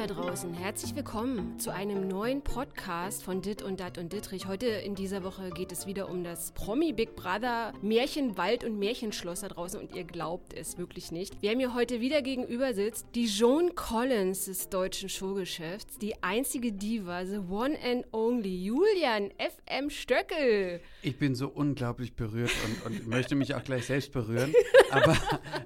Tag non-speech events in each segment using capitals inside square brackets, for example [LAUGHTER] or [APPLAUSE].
da draußen, herzlich willkommen zu einem neuen Podcast von Dit und Dat und Dittrich. Heute in dieser Woche geht es wieder um das Promi Big Brother Märchenwald und Märchenschloss da draußen und ihr glaubt es wirklich nicht. Wer mir heute wieder gegenüber sitzt, die Joan Collins des deutschen Showgeschäfts, die einzige Diva, the one and only, Julian FM Stöckel. Ich bin so unglaublich berührt und, und [LAUGHS] möchte mich auch gleich selbst berühren. Aber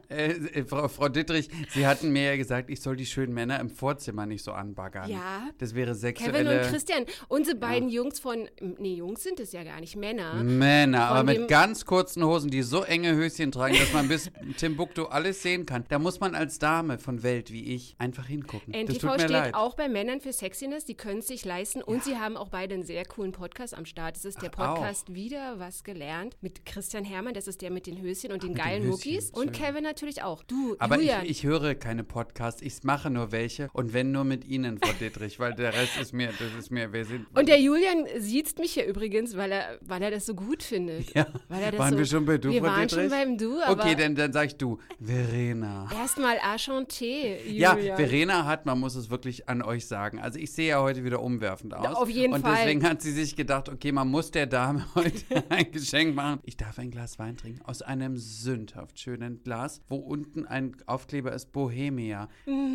äh, Frau, Frau Dittrich, Sie hatten mir ja gesagt, ich soll die schönen Männer im Vorzimmer nicht so anbaggern. Ja. Das wäre sexuelle... Kevin und Christian, unsere beiden Jungs von, nee, Jungs sind es ja gar nicht, Männer. Männer, aber mit ganz kurzen Hosen, die so enge Höschen tragen, dass man bis [LAUGHS] Timbuktu alles sehen kann. Da muss man als Dame von Welt wie ich einfach hingucken. NTV tut mir steht leid. auch bei Männern für Sexiness, die können es sich leisten und sie haben auch beide einen sehr coolen Podcast am Start. Es ist der Ach. Podcast Wieder was gelernt mit Christian Hermann, das ist der mit den Höschen und den mit den geilen Höschen, Muckis und. Kevin natürlich auch. Du, Aber ich, Julian, ich höre keine Podcasts, ich mache nur welche und wenn nur mit Ihnen, Frau Dittrich, weil der Rest ist mir, das ist mir, wir sind... und der Julian sieht mich hier übrigens, weil er, weil er das so gut findet. ja, Weil er das waren so, wir schon bei du, Wir Frau waren schon Dittrich? beim Du, aber Okay, dann, dann sag ich du, Verena. erstmal Enchanté, Ja, Julian. Verena hat, man muss es wirklich an euch sagen. Also ich sehe ja heute wieder umwerfend aus. auf jeden und Fall. Und deswegen hat sie sich gedacht, okay, man muss der Dame [LAUGHS] heute ein Geschenk machen. Ich darf ein Glas Wein trinken aus einem sündhaft schönen Glas, wo unten ein Aufkleber ist Bohemia.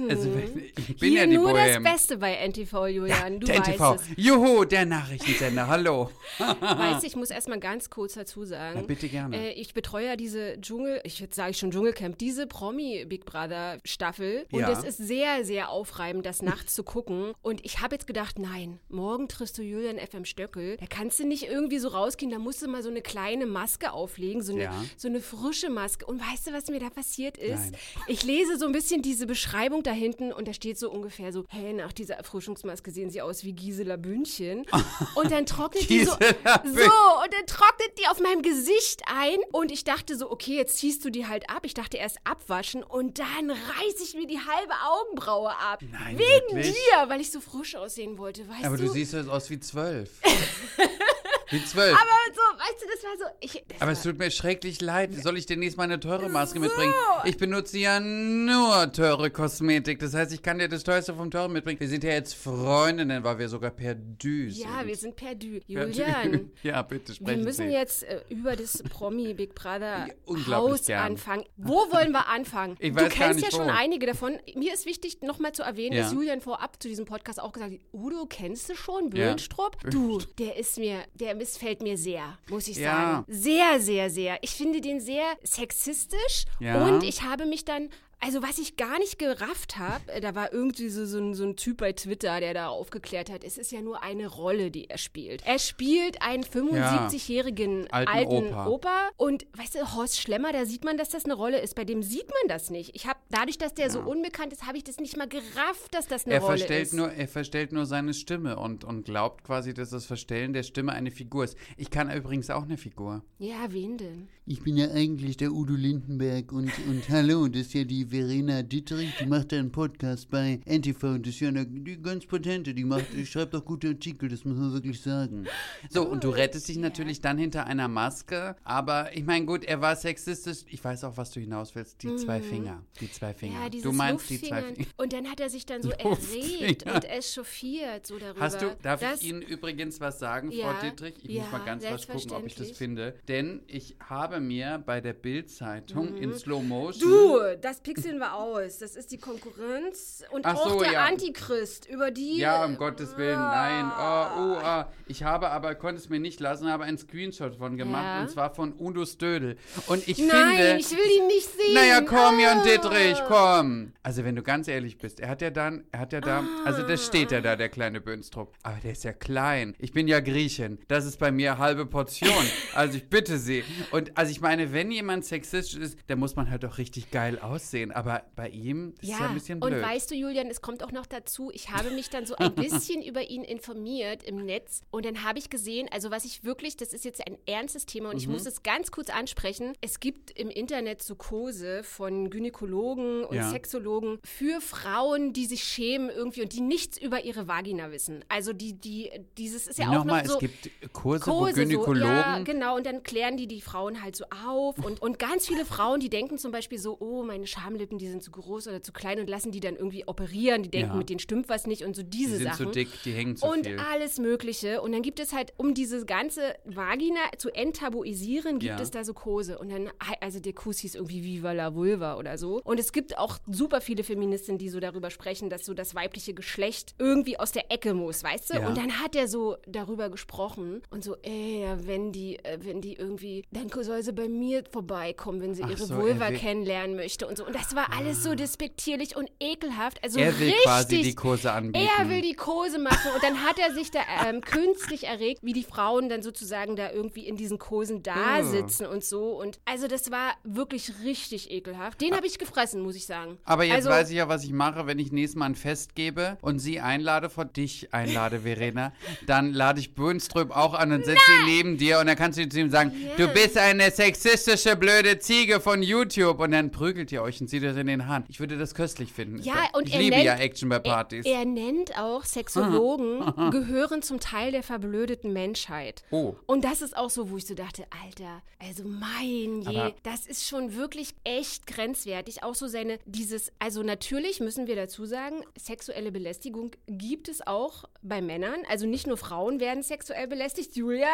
Also ich bin Mhm. Hier ja die nur Bohem. das Beste bei NTV, Julian. du der weißt NTV. es. Juhu, der Nachrichtensender. Hallo. [LAUGHS] Weißt du, ich muss erstmal ganz kurz dazu sagen. Ja, bitte gerne. Äh, ich betreue ja diese Dschungel, ich würde sagen schon Dschungelcamp, diese Promi Big Brother Staffel. Und Ja. es ist sehr, sehr aufreibend, das nachts zu gucken. Und ich habe jetzt gedacht, nein, morgen triffst du Julian FM Stöckel. Da kannst du nicht irgendwie so rausgehen, da musst du mal so eine kleine Maske auflegen, so eine, Ja. so eine frische Maske. Und weißt du, was mir da passiert ist? Nein. Ich lese so ein bisschen diese Beschreibung da hinten und da steht so ungefähr so, hey, nach dieser Erfrischungsmaske sehen sie aus wie Gisela Bündchen. [LAUGHS] Und dann trocknet die so, so, und dann trocknet die auf meinem Gesicht ein. Und ich dachte so, okay, jetzt ziehst du die halt ab. Ich dachte erst abwaschen und dann reiße ich mir die halbe Augenbraue ab. Nein, Wegen wirklich? dir, weil ich so frisch aussehen wollte, weißt Aber du? du siehst jetzt aus wie zwölf. [LAUGHS] wie zwölf. aber so, weißt du, das war so, ich, das Aber es tut mir schrecklich leid. Soll ich demnächst mal eine teure Maske mitbringen? Ich benutze ja nur teure Kosmetik. Das heißt, ich kann dir das teuerste vom teuren mitbringen. Wir sind ja jetzt Freundinnen, weil wir sogar per Du sind. ja, wir sind perdu. Per du. Julian, [LAUGHS] Ja, bitte Wir sprechen müssen Sie. jetzt äh, über das Promi Big Brother Ja, Haus gern. anfangen. Wo wollen wir anfangen? Ich du weiß gar kennst ja schon wo. einige davon. Mir ist wichtig, nochmal zu erwähnen, Ja. dass Julian vorab zu diesem Podcast auch gesagt hat, Udo, kennst du schon? Ja. Böhnstrup? Du, der ist mir, der missfällt mir sehr, muss ich Ja. sagen. Sehr, sehr, sehr. Ich finde den sehr sexistisch Ja. und ich habe mich dann also was ich gar nicht gerafft habe, da war irgendwie so, so, ein, so ein Typ bei Twitter, der da aufgeklärt hat, es ist ja nur eine Rolle, die er spielt. Er spielt einen 75-jährigen Alten alten, Opa. Opa. Und weißt du, Horst Schlemmer, da sieht man, dass das eine Rolle ist. Bei dem sieht man das nicht. Ich habe dadurch, dass der so unbekannt ist, habe ich das nicht mal gerafft, dass das eine Er Rolle verstellt, ist. nur, er verstellt nur seine Stimme und, und glaubt quasi, dass das Verstellen der Stimme eine Figur ist. Ich kann übrigens auch eine Figur. ja, wen denn? Ich bin ja eigentlich der Udo Lindenberg und, und hallo, das ist ja die Verena Dittrich, die macht einen Podcast bei NTV, das ist ja eine, die ganz potente, die macht, die schreibt auch gute Artikel, das muss man wirklich sagen. So, und du rettest dich natürlich dann hinter einer Maske. Aber ich meine, gut, er war sexistisch. Ich weiß auch, was du hinaus willst. Die zwei Finger. Die zwei Finger. Mhm. Ja, du meinst die zwei. Finger. Und dann hat er sich dann [LAUGHS] so erregt und echauffiert so darüber. Hast du, darf ich Ihnen übrigens was sagen, Ja, Frau Dittrich? Ich ja, muss mal ganz was gucken, ob ich das finde. Denn ich habe mir bei der Bild-Zeitung in Slow Motion. Mhm. Du, das pixeln wir aus. Das ist die Konkurrenz und Ach auch so, der ja. Antichrist, über die. Ja, um Gottes Willen, nein. Oh, oh, ah. Ich habe aber, konnte es mir nicht lassen, habe einen Screenshot von gemacht Ja. und zwar von Udo Stödel. Und ich Nein, finde. ich will ihn nicht sehen. Naja, komm, Jan Ah. Dittrich, komm. Also, wenn du ganz ehrlich bist, er hat ja dann, er hat ja da, also Ah. das steht ja da, der kleine Bönstrup. Aber der ist ja klein. Ich bin ja Griechin. Das ist bei mir halbe Portion. [LAUGHS] Also, ich bitte Sie. Und also, ich meine, wenn jemand sexistisch ist, dann muss man halt auch richtig geil aussehen. Aber bei ihm, ist ja ein bisschen blöd. und weißt du, Julian, es kommt auch noch dazu, ich habe mich dann so ein [LAUGHS] bisschen über ihn informiert im Netz und dann habe ich gesehen, also was ich wirklich, das ist jetzt ein ernstes Thema und ich Mhm. muss es ganz kurz ansprechen, es gibt im Internet so Kurse von Gynäkologen und Ja. Sexologen für Frauen, die sich schämen irgendwie und die nichts über ihre Vagina wissen. Also die, die, dieses ist ja auch Nochmal, noch so... es gibt Kurse, wo Kurse so, Gynäkologen. ja, genau, und dann klären die die Frauen halt so auf und, und ganz viele Frauen, die denken zum Beispiel so, oh, meine Schamlippen, die sind zu groß oder zu klein und lassen die dann irgendwie operieren, die denken, Ja. mit denen stimmt was nicht und so diese die sind Sachen. zu dick, die hängen zu und viel. alles Mögliche. Und dann gibt es halt, um diese ganze Vagina zu enttabuisieren, gibt Ja. es da so Kurse. Und dann, also der Kurs hieß irgendwie Viva la Vulva oder so. Und es gibt auch super viele Feministinnen, die so darüber sprechen, dass so das weibliche Geschlecht irgendwie aus der Ecke muss, weißt du? Ja. Und dann hat er so darüber gesprochen und so, ey, ja, wenn die, äh, wenn die irgendwie, dann soll sie bei mir vorbeikommen, wenn sie Ach ihre so, Vulva er kennenlernen möchte und so. Und das war alles so despektierlich und ekelhaft. Also er will richtig, quasi die Kurse anbieten. er will die Kurse machen und dann hat er sich da ähm, künstlich erregt, wie die Frauen dann sozusagen da irgendwie in diesen Kursen da Oh. sitzen und so. Und also das war wirklich richtig ekelhaft. Den habe ich gefressen, muss ich sagen. Aber jetzt also, weiß ich ja, was ich mache, wenn ich nächstes Mal ein Fest gebe und sie einlade, vor dich einlade, Verena. [LAUGHS] dann lade ich Böhnström auch an und setze sie neben dir und dann kannst du zu ihm sagen, Ja. du bist eine sexistische blöde Ziege von YouTube und dann prügelt ihr euch und zieht euch in den Haaren. Ich würde das köstlich finden. Ja, und ich er liebe nennt, ja Action bei Partys. Er, er nennt auch Sexologen [LAUGHS] gehören zum Teil der verblödeten Menschheit. Oh. Und das ist auch so, wo ich so dachte, Alter, also mein je, Aber- das ist schon wirklich echt grenzwertig. Auch so seine, dieses, also natürlich müssen wir dazu sagen, sexuelle Belästigung gibt es auch bei Männern. Also nicht nur Frauen werden sexuell belästigt. Julian?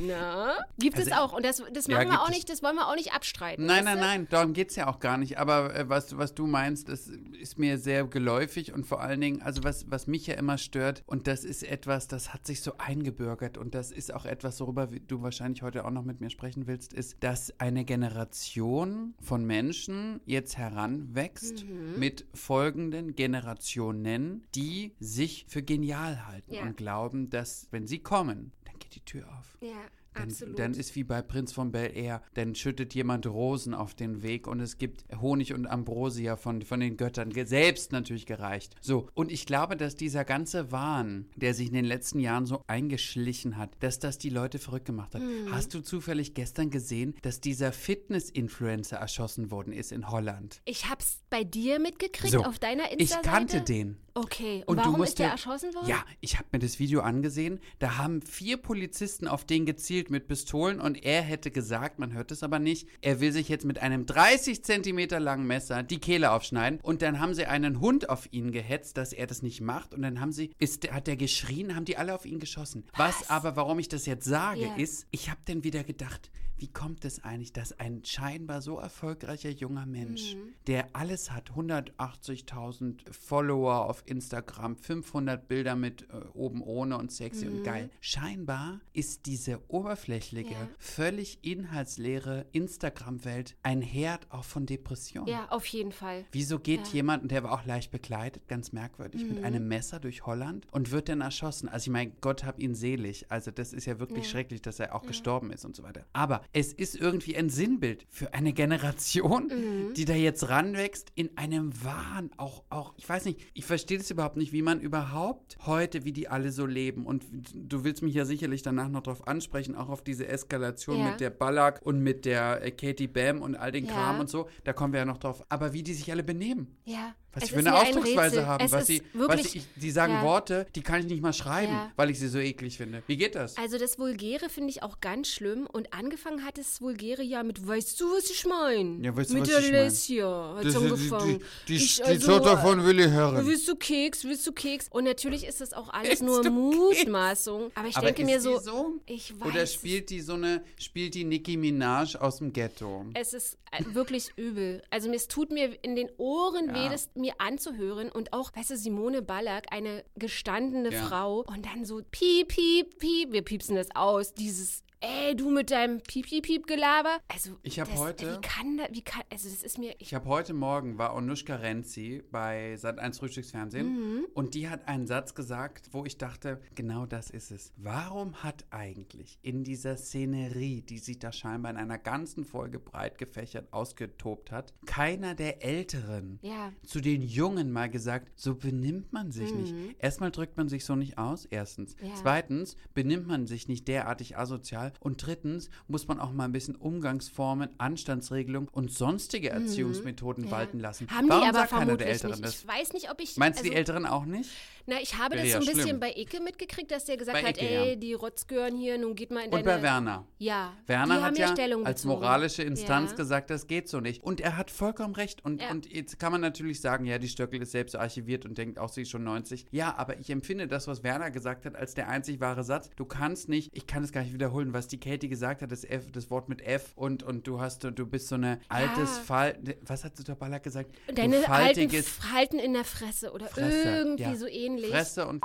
Na? Gibt es Also- auch. Und das, das Ja, machen wir gibt auch es. nicht, das wollen wir auch nicht abstreiten. Nein, nein, du? nein, darum geht es ja auch gar nicht. Aber äh, was, was du meinst, das ist mir sehr geläufig und vor allen Dingen, also was, was mich ja immer stört, und das ist etwas, das hat sich so eingebürgert und das ist auch etwas, worüber du wahrscheinlich heute auch noch mit mir sprechen willst, ist, dass eine Generation von Menschen jetzt heranwächst Mhm. mit folgenden Generationen, die sich für genial halten Ja. und glauben, dass wenn sie kommen, geht die Tür auf. Ja, Dann, absolut. dann ist wie bei Prinz von Bel Air, dann schüttet jemand Rosen auf den Weg und es gibt Honig und Ambrosia von, von den Göttern, selbst natürlich gereicht. So, und ich glaube, dass dieser ganze Wahn, der sich in den letzten Jahren so eingeschlichen hat, dass das die Leute verrückt gemacht hat. Mhm. Hast du zufällig gestern gesehen, dass dieser Fitness-Influencer erschossen worden ist in Holland? ich hab's bei dir mitgekriegt So, auf deiner Ich Insta-Seite. kannte den. Okay, und, Und warum musst ist der erschossen worden? Ja, ich habe mir das Video angesehen. Da haben vier Polizisten auf den gezielt mit Pistolen und er hätte gesagt, man hört es aber nicht, er will sich jetzt mit einem 30 Zentimeter langen Messer die Kehle aufschneiden. Und dann haben sie einen Hund auf ihn gehetzt, dass er das nicht macht. Und dann haben sie, ist, hat er geschrien, haben die alle auf ihn geschossen. Was, aber, warum ich das jetzt sage, Ja. ist, ich habe dann wieder gedacht, wie kommt es eigentlich, dass ein scheinbar so erfolgreicher junger Mensch, Mhm. der alles hat, 180.000 Follower auf Instagram, 500 Bilder mit äh, oben ohne und sexy und geil, scheinbar ist diese oberflächliche, Mhm. Ja. völlig inhaltsleere Instagram-Welt ein Herd auch von Depressionen. Ja, auf jeden Fall. Wieso geht Ja. Mhm. jemand, und der war auch leicht bekleidet, ganz merkwürdig, mit einem Messer durch Holland und wird dann erschossen? Also ich meine, Gott hab ihn selig. Also das ist ja wirklich Ja. schrecklich, dass er auch gestorben ist und so weiter. Aber es ist irgendwie ein Sinnbild für eine Generation, Mhm. die da jetzt ranwächst in einem Wahn. Auch, auch, ich weiß nicht, ich verstehe das überhaupt nicht, wie man überhaupt heute, wie die alle so leben. Und du willst mich ja sicherlich danach noch darauf ansprechen, auch auf diese Eskalation Ja. mit der Ballack und mit der äh, Katie Bam und all den Ja. Kram und so. Da kommen wir ja noch drauf. Aber wie die sich alle benehmen. Ja. Was es sie für eine ein Ausdrucksweise Rätsel. haben. Es Was sie, wirklich, was sie, die sagen ja. Worte, die kann ich nicht mal schreiben, Ja. weil ich sie so eklig finde. Wie geht das? Also das Vulgäre finde ich auch ganz schlimm. Und angefangen hat das Vulgäre ja mit, weißt du, was ich meine? Ja, weißt du, mit was der ich? Lesja hat es die- angefangen. die- die- Ich, die also, Tochter von Willi Herren. Willst du Keks, willst du Keks? Und natürlich ist das auch alles Willst nur Mutmaßung. Aber ich Aber denke mir so, so? ich weiß Oder spielt die so eine, spielt die Nicki Minaj aus dem Ghetto? Es ist äh, wirklich übel. Also es tut mir in den Ohren Ja. weh, das mir anzuhören. Und auch, weißt du, Simone Ballack, eine gestandene Ja. Frau. Und dann so piep, piep, piep. Wir piepsen das aus. Dieses, ey, du mit deinem piep, piep, piep Gelaber. Also, Ich hab das- heute- Wie kann das, wie kann, also das ist mir, ich, Ich habe heute Morgen war Onushka Renzi bei Sat1 Frühstücksfernsehen Mhm. und die hat einen Satz gesagt, wo ich dachte, genau das ist es. Warum hat eigentlich in dieser Szenerie, die sich da scheinbar in einer ganzen Folge breit gefächert ausgetobt hat, keiner der Älteren ja. zu den Jungen mal gesagt, so benimmt man sich Mhm. nicht. Erstmal drückt man sich so nicht aus, erstens. Ja. Zweitens benimmt man sich nicht derartig asozial Und drittens muss man auch mal ein bisschen Umgangsformen, Anstandsregelungen und sonstige Erziehungsmethoden walten lassen. Haben Warum die aber sagt keiner der Älteren nicht. das? Ich weiß nicht, ob ich. Meinst du also, die Älteren auch nicht? Na, ich habe Wäre das so ja ein bisschen schlimm. bei Icke mitgekriegt, dass der gesagt Bei hat, Icke, ey, ja. die Rotzgören hier, nun geht mal in Und deine... bei Werner. Ja, Werner hat ja als moralische Instanz gesagt, das geht so nicht. Und er hat vollkommen recht. Und, und jetzt kann man natürlich sagen, ja, die Stöckel ist selbst archiviert und denkt auch, sie ist schon 90. Ja, aber ich empfinde das, was Werner gesagt hat, als der einzig wahre Satz. Du kannst nicht, ich kann es gar nicht wiederholen, was die Katie gesagt hat, das F, das Wort mit F und, und du hast, du bist so eine altes Fall. Was hat der Ballack gesagt? Deine du faltiges Falten in der Fresse oder Fresse, irgendwie ja. so ähnlich. Fresse und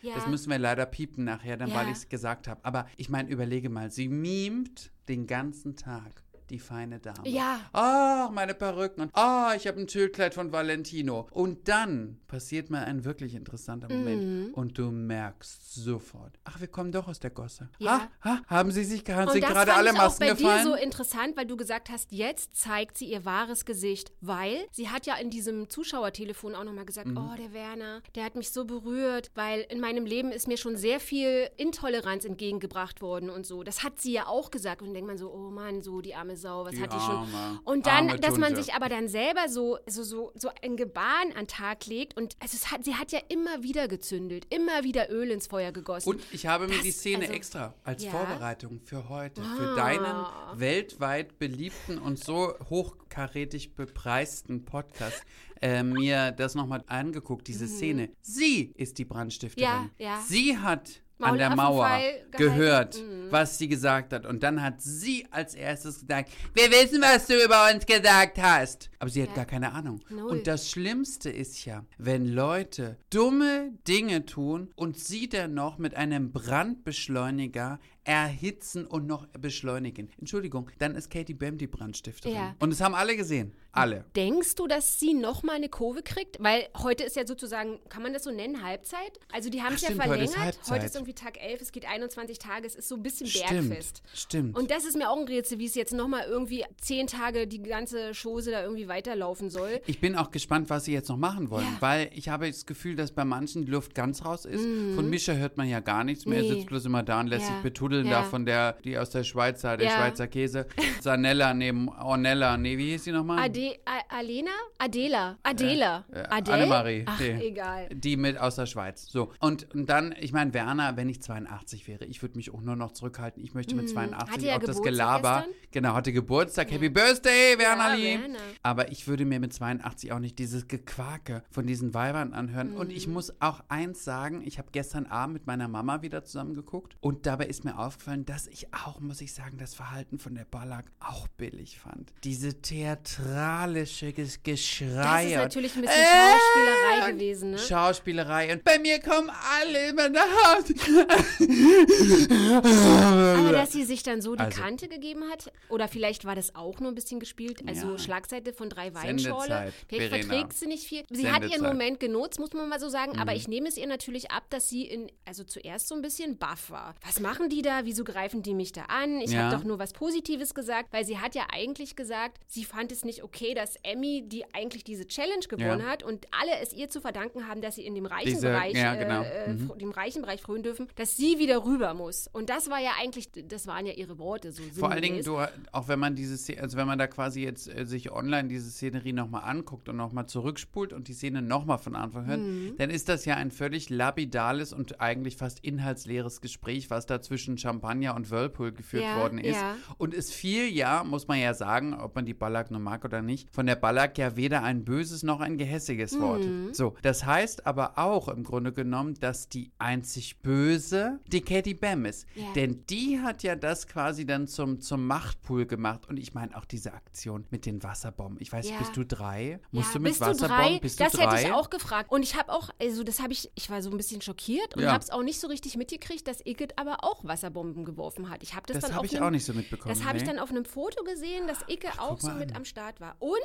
ja. Das müssen wir leider piepen nachher, dann, weil Ja. ich es gesagt habe. Aber ich meine, überlege mal, sie mimt den ganzen Tag die feine Dame. Ja. Ach, meine Perücken. Und ah, ich habe ein Tüllkleid von Valentino. Und dann passiert mal ein wirklich interessanter Moment. Mhm. Und du merkst sofort, ach, wir kommen doch aus der Gosse. Ja. Ah, ah, haben sie sich haben sie Und das gerade alle ich auch Masken bei gefallen? dir so interessant, weil du gesagt hast, jetzt zeigt sie ihr wahres Gesicht, weil sie hat ja in diesem Zuschauertelefon auch nochmal gesagt, Mhm. oh, der Werner, der hat mich so berührt, weil in meinem Leben ist mir schon sehr viel Intoleranz entgegengebracht worden und so. Das hat sie ja auch gesagt und dann denkt man so, oh Mann, so die arme Sau, was Die hat die schon? arme, Und dann, dass man sich aber dann selber so, so, so, so ein Gebaren an den Tag legt und also es hat, sie hat ja immer wieder gezündelt, immer wieder Öl ins Feuer gegossen. Und ich habe mir Das- die Szene also- extra als Ja. Vorbereitung für heute, Ah. für deinen weltweit beliebten und so hochkarätig bepreisten Podcast, äh, mir das nochmal angeguckt, diese Szene. Sie ist die Brandstifterin. Mhm. Ja, ja. Sie hat Maul an der Mauer gehört, Mhm. was sie gesagt hat. Und dann hat sie als erstes gesagt, wir wissen, was du über uns gesagt hast. Aber sie hat Ja. gar keine Ahnung. Null. Und das Schlimmste ist ja, wenn Leute dumme Dinge tun und sie dann noch mit einem Brandbeschleuniger erhitzen und noch beschleunigen. Entschuldigung, dann ist Katie Bam die Brandstifterin. Ja. Und das haben alle gesehen. Alle. Denkst du, dass sie noch mal eine Kurve kriegt? Weil heute ist ja sozusagen, kann man das so nennen, Halbzeit? Also die haben es ja stimmt, heute ist verlängert. Halbzeit. ist irgendwie Tag 11, es geht 21 Tage, es ist so ein bisschen Stimmt. Bergfest. Stimmt. Und das ist mir auch ein Rätsel, wie es jetzt noch mal irgendwie zehn Tage die ganze Chose da irgendwie weiterlaufen soll. Ich bin auch gespannt, was sie jetzt noch machen wollen, Ja. weil ich habe das Gefühl, dass bei manchen die Luft ganz raus ist. Von Mischa hört man ja gar nichts mehr. Er Mhm. Nee. sitzt bloß immer da und lässt Ja. sich betuddeln Ja. da von der, die aus der Schweiz, da, der Ja. Schweizer Käse. Sanella neben Ornella. Nee, wie hieß sie nochmal? Ade, A, Alena? Adela. Adela. Äh, Adele? Annemarie. Ach, die, egal. Die mit aus der Schweiz. So. Und, und dann, ich meine, Werner, wenn ich 82 wäre, ich würde mich auch nur noch zurückhalten. Ich möchte mit 82 Mhm. Hatte ja auch das Gelaber. gestern. Genau, hatte Geburtstag. Happy Birthday, Werner Ja. Werner. Aber ich würde mir mit 82 auch nicht dieses Gequake von diesen Weibern anhören. Und Mhm. ich muss auch eins sagen, ich habe gestern Abend mit meiner Mama wieder zusammen geguckt. Und dabei ist mir aufgefallen, dass ich auch, muss ich sagen, das Verhalten von der Ballack auch billig fand. Diese theatralische Ges Geschrei. Das ist natürlich ein bisschen Äh, Schauspielerei gewesen, ne? Schauspielerei. Und bei mir kommen alle immer nach Hause. Aber dass sie sich dann so die Also- Kante gegeben hat, oder vielleicht war das auch nur ein bisschen gespielt, also Ja. Schlagseite von drei Weinschorle. Sendezeit, Vielleicht verträgt sie nicht viel. Sie hat ihren Sendezeit. Mhm. Moment genutzt, muss man mal so sagen, aber ich nehme es ihr natürlich ab, dass sie in, also zuerst so ein bisschen baff war. Was machen die da? Wieso greifen die mich da an? Ich Ja. habe doch nur was Positives gesagt, weil sie hat ja eigentlich gesagt, sie fand es nicht okay, dass Emmy, die eigentlich diese Challenge gewonnen Ja. hat und alle es ihr zu verdanken haben, dass sie in dem reichen Diese- Bereich, ja, genau. äh, äh, Mhm. dem reichen Bereich frönen dürfen, dass sie wieder rüber muss. Und das war ja eigentlich, das waren ja ihre Worte so Vor allen Dingen, du, auch wenn man diese also wenn man da quasi jetzt äh, sich online diese Szenerie nochmal anguckt und nochmal zurückspult und die Szene nochmal von Anfang hört, Mhm. dann ist das ja ein völlig lapidales und eigentlich fast inhaltsleeres Gespräch, was da zwischen Champagner und Whirlpool geführt Ja, worden ist. ja. Und es fiel ja, muss man ja sagen, ob man die Ballack nur mag oder nicht, von der Ballack ja weder ein böses noch ein gehässiges Wort. Mhm. So, das heißt aber auch im Grunde genommen, dass die einzig böse die Katie Bam ist. Ja. Denn die hat ja das quasi dann zum, zum Machtpool gemacht. Und ich meine auch diese Aktion mit den Wasserbomben. Ich weiß Ja. bist du drei? Musst ja, du mit bist du Wasserbomben? drei? Bist du das drei? hätte ich auch gefragt. Und ich habe auch, also das habe ich, ich war so ein bisschen schockiert und Ja. habe es auch nicht so richtig mitgekriegt, dass Igitt aber auch Wasserbomben geworfen hat. Ich habe das, Das dann habe auf ich einem, auch nicht so mitbekommen. Das habe ich nee. dann auf einem Foto gesehen, dass Icke auch guck so mal mit an. am Start war. Und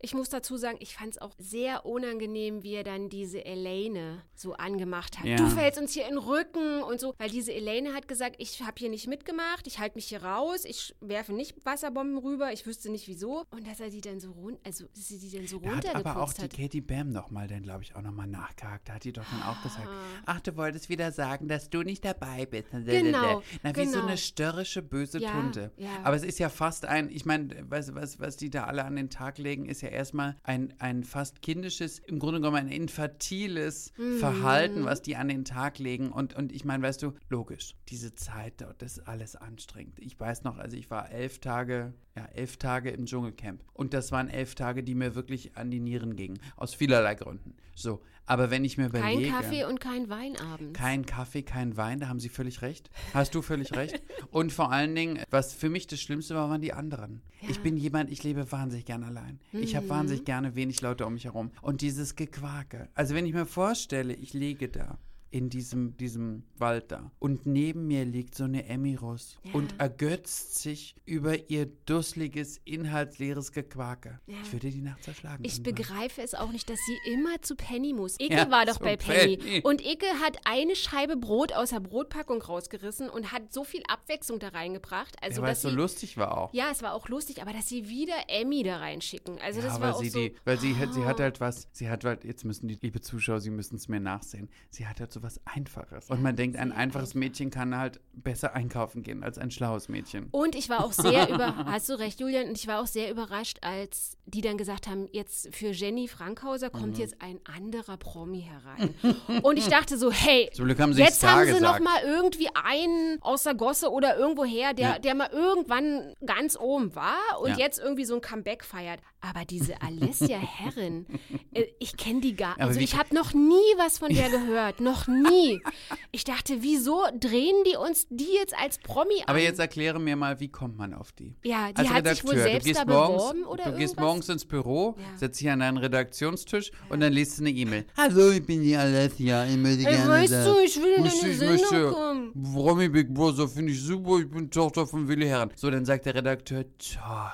ich muss dazu sagen, ich fand es auch sehr unangenehm, wie er dann diese Elaine so angemacht hat. Ja. Du fällst uns hier in den Rücken und so. Weil diese Elaine hat gesagt, ich habe hier nicht mitgemacht, ich halte mich hier raus, ich werfe nicht Wasserbomben rüber, ich wüsste nicht wieso. Und dass er die dann so rund, also dass sie die dann so Da hat aber auch die hat. Katie Bam nochmal, dann glaube ich, auch nochmal nachgehakt. Da hat die doch dann auch gesagt, Ah. ach, du wolltest wieder sagen, dass du nicht dabei bist. Genau. Na, wie so genau. eine störrische, böse Ja, Tunte. ja. Aber es ist ja fast ein, ich meine, was, was, was die da alle an den Tag legen, ist ja erstmal ein, ein fast kindisches, im Grunde genommen ein infantiles Mhm. Verhalten, was die an den Tag legen. Und, und ich meine, weißt du, logisch, diese Zeit dort, das ist alles anstrengend. Ich weiß noch, also ich war elf Tage, ja, elf Tage im Dschungelcamp. Und das waren elf Tage, die mir wirklich an die Nieren gingen. Aus vielerlei Gründen. So, aber wenn ich mir Kein überlege. Kaffee und kein Wein abends. Kein Kaffee, kein Wein, da haben Sie völlig recht. Hast du völlig recht. [LAUGHS] Und vor allen Dingen, was für mich das Schlimmste war, waren die anderen. Ich bin jemand, ich lebe wahnsinnig gern allein. Ich Mhm. habe wahnsinnig gerne wenig Leute um mich herum. Und dieses Gequake. Also wenn ich mir vorstelle, ich liege da in diesem, diesem Wald da und neben mir liegt so eine Emirus und ergötzt sich über ihr dusseliges, inhaltsleeres Gequake. Ich würde die nachts erschlagen. Ich irgendwann. begreife es auch nicht, dass sie immer zu Penny muss. Ike Ja, war doch bei Penny. Penny. Und Ike hat eine Scheibe Brot aus der Brotpackung rausgerissen und hat so viel Abwechslung da reingebracht. Also, ja, weil es so sie, lustig war auch. Ja, es war auch lustig, aber dass sie wieder Emmy da reinschicken. Also, Ja, das weil war auch sie so. die, weil sie, hat- sie hat halt was, sie hat halt, jetzt müssen die liebe Zuschauer, sie müssen es mir nachsehen, sie hat halt so was Einfaches. Und man denkt, ein einfaches Mädchen kann halt besser einkaufen gehen als ein schlaues Mädchen. Und ich war auch sehr über, [LAUGHS] hast du recht, Julian, und ich war auch sehr überrascht, als die dann gesagt haben, jetzt für Jenny Frankhauser kommt Mhm. jetzt ein anderer Promi herein. und ich dachte so, hey, [LAUGHS] haben sie jetzt Star haben sie gesagt. noch mal irgendwie einen aus der Gosse oder irgendwoher, der, Ja. der mal irgendwann ganz oben war und Ja. jetzt irgendwie so ein Comeback feiert. Aber diese Alessia Herren, [LAUGHS] äh, ich kenne die gar Aber Also ich habe noch nie was von der gehört. noch nie. Ich dachte, wieso drehen die uns die jetzt als Promi an? Aber jetzt erkläre mir mal, wie kommt man auf die? Ja, die Als hat sich wohl Redakteur, selbst du gehst da morgens, beworben oder Du gehst irgendwas? morgens ins Büro, Ja. setzt dich an deinen Redaktionstisch und dann liest du eine E-Mail. Hallo, ich bin die Alessia. Ich möchte gerne weißt sagen. du, ich will in deine ich Sendung möchte, kommen. Promi Big Brother finde ich super, ich bin Tochter von Willi Herren. So, dann sagt der Redakteur, toll,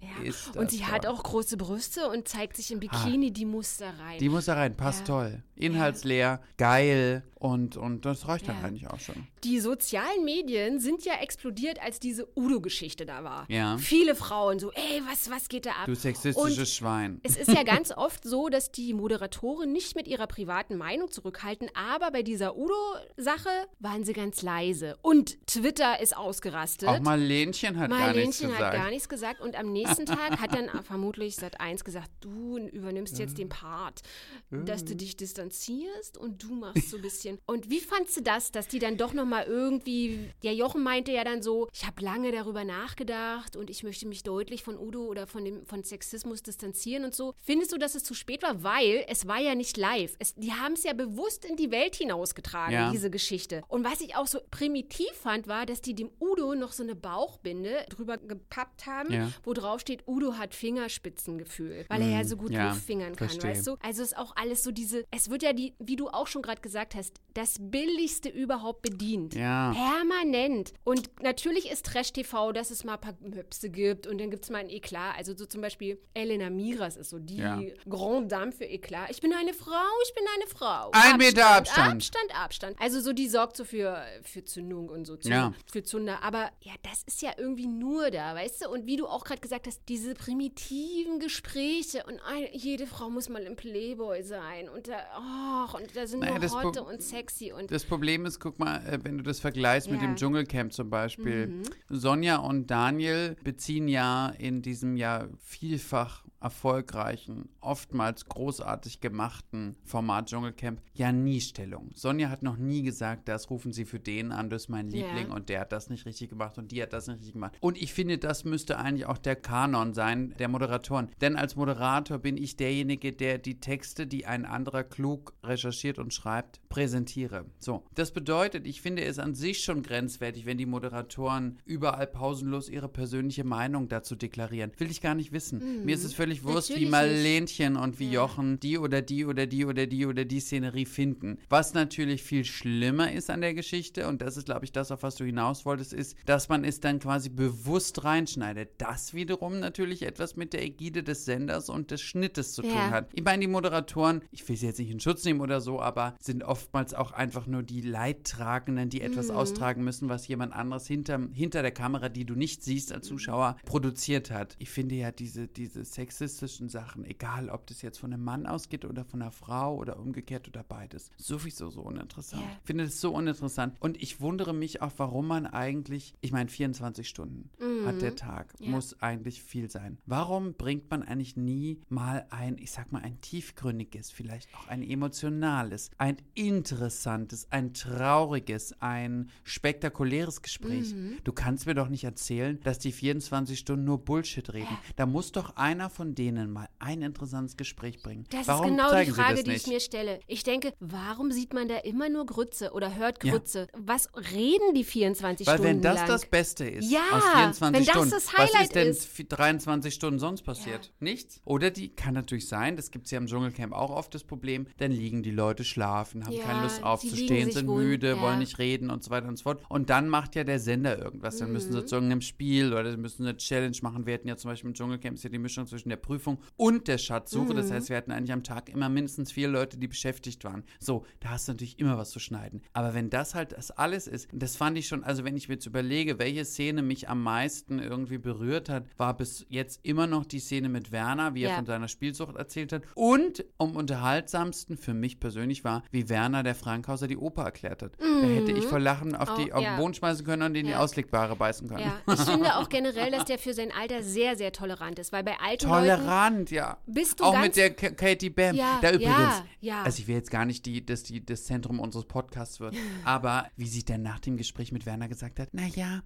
Ja. Und sie hat toll. auch große Brüste und zeigt sich im Bikini, die muss da rein. Die muss da rein, passt Ja. toll. Inhaltsleer, geil und, und das reicht dann Ja. eigentlich auch schon. Die sozialen Medien sind ja explodiert, als diese Udo-Geschichte da war. Ja. Viele Frauen so, ey, was, was geht da ab? Du sexistisches Und Schwein. es ist ja [LAUGHS] ganz oft so, dass die Moderatoren nicht mit ihrer privaten Meinung zurückhalten, aber bei dieser Udo-Sache waren sie ganz leise. Und Twitter ist ausgerastet. Auch Marlenchen hat gar nichts Marlenchen gesagt. hat gar nichts gesagt und am nächsten Tag hat dann [LAUGHS] vermutlich Sat1 gesagt, du übernimmst jetzt den Part, dass du dich distanzierst und du machst so ein bisschen. Und wie fandst du das, dass die dann doch nochmal irgendwie, der Jochen meinte ja dann so, ich habe lange darüber nachgedacht und ich möchte mich deutlich von Udo oder von dem von Sexismus distanzieren und so. Findest du, dass es zu spät war? Weil es war ja nicht live. Es, die haben es ja bewusst in die Welt hinausgetragen, Ja. diese Geschichte. Und was ich auch so primitiv fand, war, dass die dem Udo noch so eine Bauchbinde drüber gepappt haben, Ja. wo drauf steht, Udo hat Fingerspitzengefühl, weil er ja so gut Mm, ja, Luftfingern kann, verstehe. weißt du? Also ist auch alles so diese, es wird ja die, wie du auch schon gerade gesagt hast, das Billigste überhaupt bedient. Ja. Permanent. Und natürlich ist Trash-TV, dass es mal ein paar Möpse gibt und dann gibt es mal ein Eklat. Also so zum Beispiel Elena Miras ist so die Ja. Grande Dame für Eklat. Ich bin eine Frau, ich bin eine Frau. Ein Meter Abstand. Abstand, Abstand. Also so, die sorgt so für, für Zündung und so, Zunder, Ja. für Zunder. Aber ja, das ist ja irgendwie nur da, weißt du? Und wie du auch gerade gesagt hast, diese primitiven Gespräche und ein, jede Frau muss mal im Playboy sein und da, och, und da sind Naja, nur Hotte und sexy und Das Problem ist, guck mal, äh, wenn du das vergleichst mit Ja. Mhm. dem Dschungelcamp zum Beispiel. Sonja und Daniel beziehen ja in diesem ja vielfach erfolgreichen, oftmals großartig gemachten Format Dschungelcamp ja nie Stellung. Sonja hat noch nie gesagt, das rufen sie für den an, das ist mein. Liebling und der hat das nicht richtig gemacht und die hat das nicht richtig gemacht. Und ich finde, das müsste eigentlich auch der Kanon sein, der Moderatoren. Denn als Moderator bin ich derjenige, der die Texte, die ein anderer klug recherchiert und schreibt, präsentiere. So, das bedeutet, ich finde es an sich schon grenzwertig, wenn die Moderatoren überall pausenlos ihre persönliche Meinung dazu deklarieren. Will ich gar nicht wissen. Mir ist es völlig wurscht, wie Marlenchen und wie Jochen die oder die oder die oder die oder die Szenerie finden. Was natürlich viel schlimmer ist an der Geschichte, und das ist, glaube ich, das, auf was du hinaus wolltest, ist, dass man es dann quasi bewusst reinschneidet. Das wiederum natürlich etwas mit der Ägide des Senders und des Schnittes zu tun Ja. hat. Ich meine, die Moderatoren, ich will sie jetzt nicht in Schutz nehmen oder so, aber sind oftmals auch einfach nur die Leidtragenden, die etwas austragen müssen, was jemand anderes hinter, hinter der Kamera, die du nicht siehst als Zuschauer, produziert hat. Ich finde ja diese, diese sexistischen Sachen, egal ob das jetzt von einem Mann ausgeht oder von einer Frau oder umgekehrt oder beides, sowieso so uninteressant. Ja. Ich finde es so uninteressant. Und ich wundere mich auch, warum man eigentlich, ich meine, 24 Stunden hat der Tag, Mhm. Ja. muss eigentlich viel sein. Warum bringt man eigentlich nie mal ein, ich sag mal, ein tiefgründiges, vielleicht auch ein emotionales, ein interessantes, ein trauriges, ein spektakuläres Gespräch? Mhm. Du kannst mir doch nicht erzählen, dass die 24 Stunden nur Bullshit reden. Da muss doch einer von denen mal ein interessantes Gespräch bringen. Das Warum ist genau die Frage, das die ich mir stelle. Ich denke, warum sieht man da immer nur Grütze oder hört Ja. Grütze? Was reden die 24 Weil Stunden wenn das lang? das Beste ist Ja, aus 24 wenn das Stunden, das was Highlight ist denn ist. f- 23 Stunden sonst passiert? Nichts? Oder die kann natürlich sein, das gibt es ja im Dschungelcamp auch oft das Problem, dann liegen die Leute schlafen, haben Ja, keine Lust aufzustehen, sind wohl, müde, ja. wollen nicht reden und so weiter und so fort. Und dann macht ja der Sender irgendwas. Dann müssen Mhm. sie zu irgendeinem Spiel oder sie müssen eine Challenge machen. Wir hatten ja zum Beispiel im Dschungelcamp ist ja die Mischung zwischen der Prüfung und der Schatzsuche. Mhm. Das heißt, wir hatten eigentlich am Tag immer mindestens vier Leute, die beschäftigt waren. So, da hast du natürlich immer was zu schneiden. Aber wenn das halt das alles ist, das fand ich schon, also wenn ich mir jetzt überlege, welche Szene mich am meisten irgendwie berührt hat, war bis jetzt immer noch die Szene mit Werner, wie er Ja. von seiner Spielsucht erzählt hat. Und am unterhaltsamsten für mich persönlich war, wie Werner der Frankhauser die Oper erklärt hat. Da hätte ich vor Lachen auf, die, Oh, auf ja. den Boden schmeißen können und in die Ja. Auslegbare beißen können. Ich finde [LAUGHS] auch generell, dass der für sein Alter sehr, sehr tolerant ist, weil bei alten Leuten Tolerant, ja. bist du Auch mit der K Katie Bam. Ja, da übrigens, ja, ja. also ich will jetzt gar nicht, die, dass die das Zentrum unseres Podcasts wird, [LAUGHS] aber wie sie dann nach dem Gespräch mit Werner gesagt hat, naja,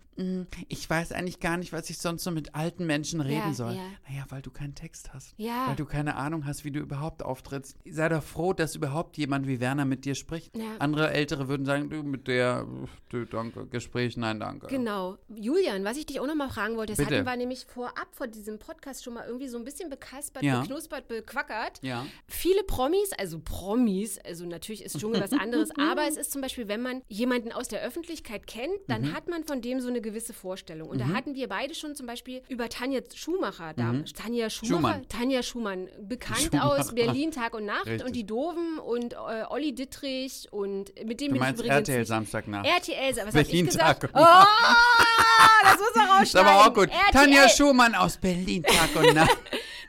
ich weiß eigentlich gar nicht, was ich sonst so mit alten Menschen reden Ja, soll. ja. Naja, weil du keinen Text hast. Ja. Weil du keine Ahnung hast, wie du überhaupt auftrittst. Sei doch froh, dass überhaupt jemand wie Werner mit dir spricht. Ja. Andere Ältere würden sagen, du mit der, du, danke, Gespräch, nein, danke. Genau. Julian, was ich dich auch noch mal fragen wollte, das Bitte. hatten wir nämlich vorab vor diesem Podcast schon mal irgendwie so ein bisschen bekaspert, Ja. beknuspert, bequackert. Ja. Viele Promis, also Promis, also natürlich ist Dschungel was anderes, [LAUGHS] aber es ist zum Beispiel, wenn man jemanden aus der Öffentlichkeit kennt, dann Mhm. hat man von dem so eine gewisse Vorstellung. Und da hatten wir beide schon zum Beispiel über Tanja Schumacher, da, Tanja Schumacher, Mhm. Schumann. Tanja Schumann, bekannt Schumacher. aus [LAUGHS] Berlin Tag und Nacht Richtig. und die Doven und äh, Olli Dittrich und mit dem Du meinst übrigens RTL Samstagnacht. RTL, was Berlin? Tag und oh, das muss man rausschneiden. [LAUGHS] Ist aber auch gut. RTL. Tanja Schumann aus Berlin, Tag und Nacht.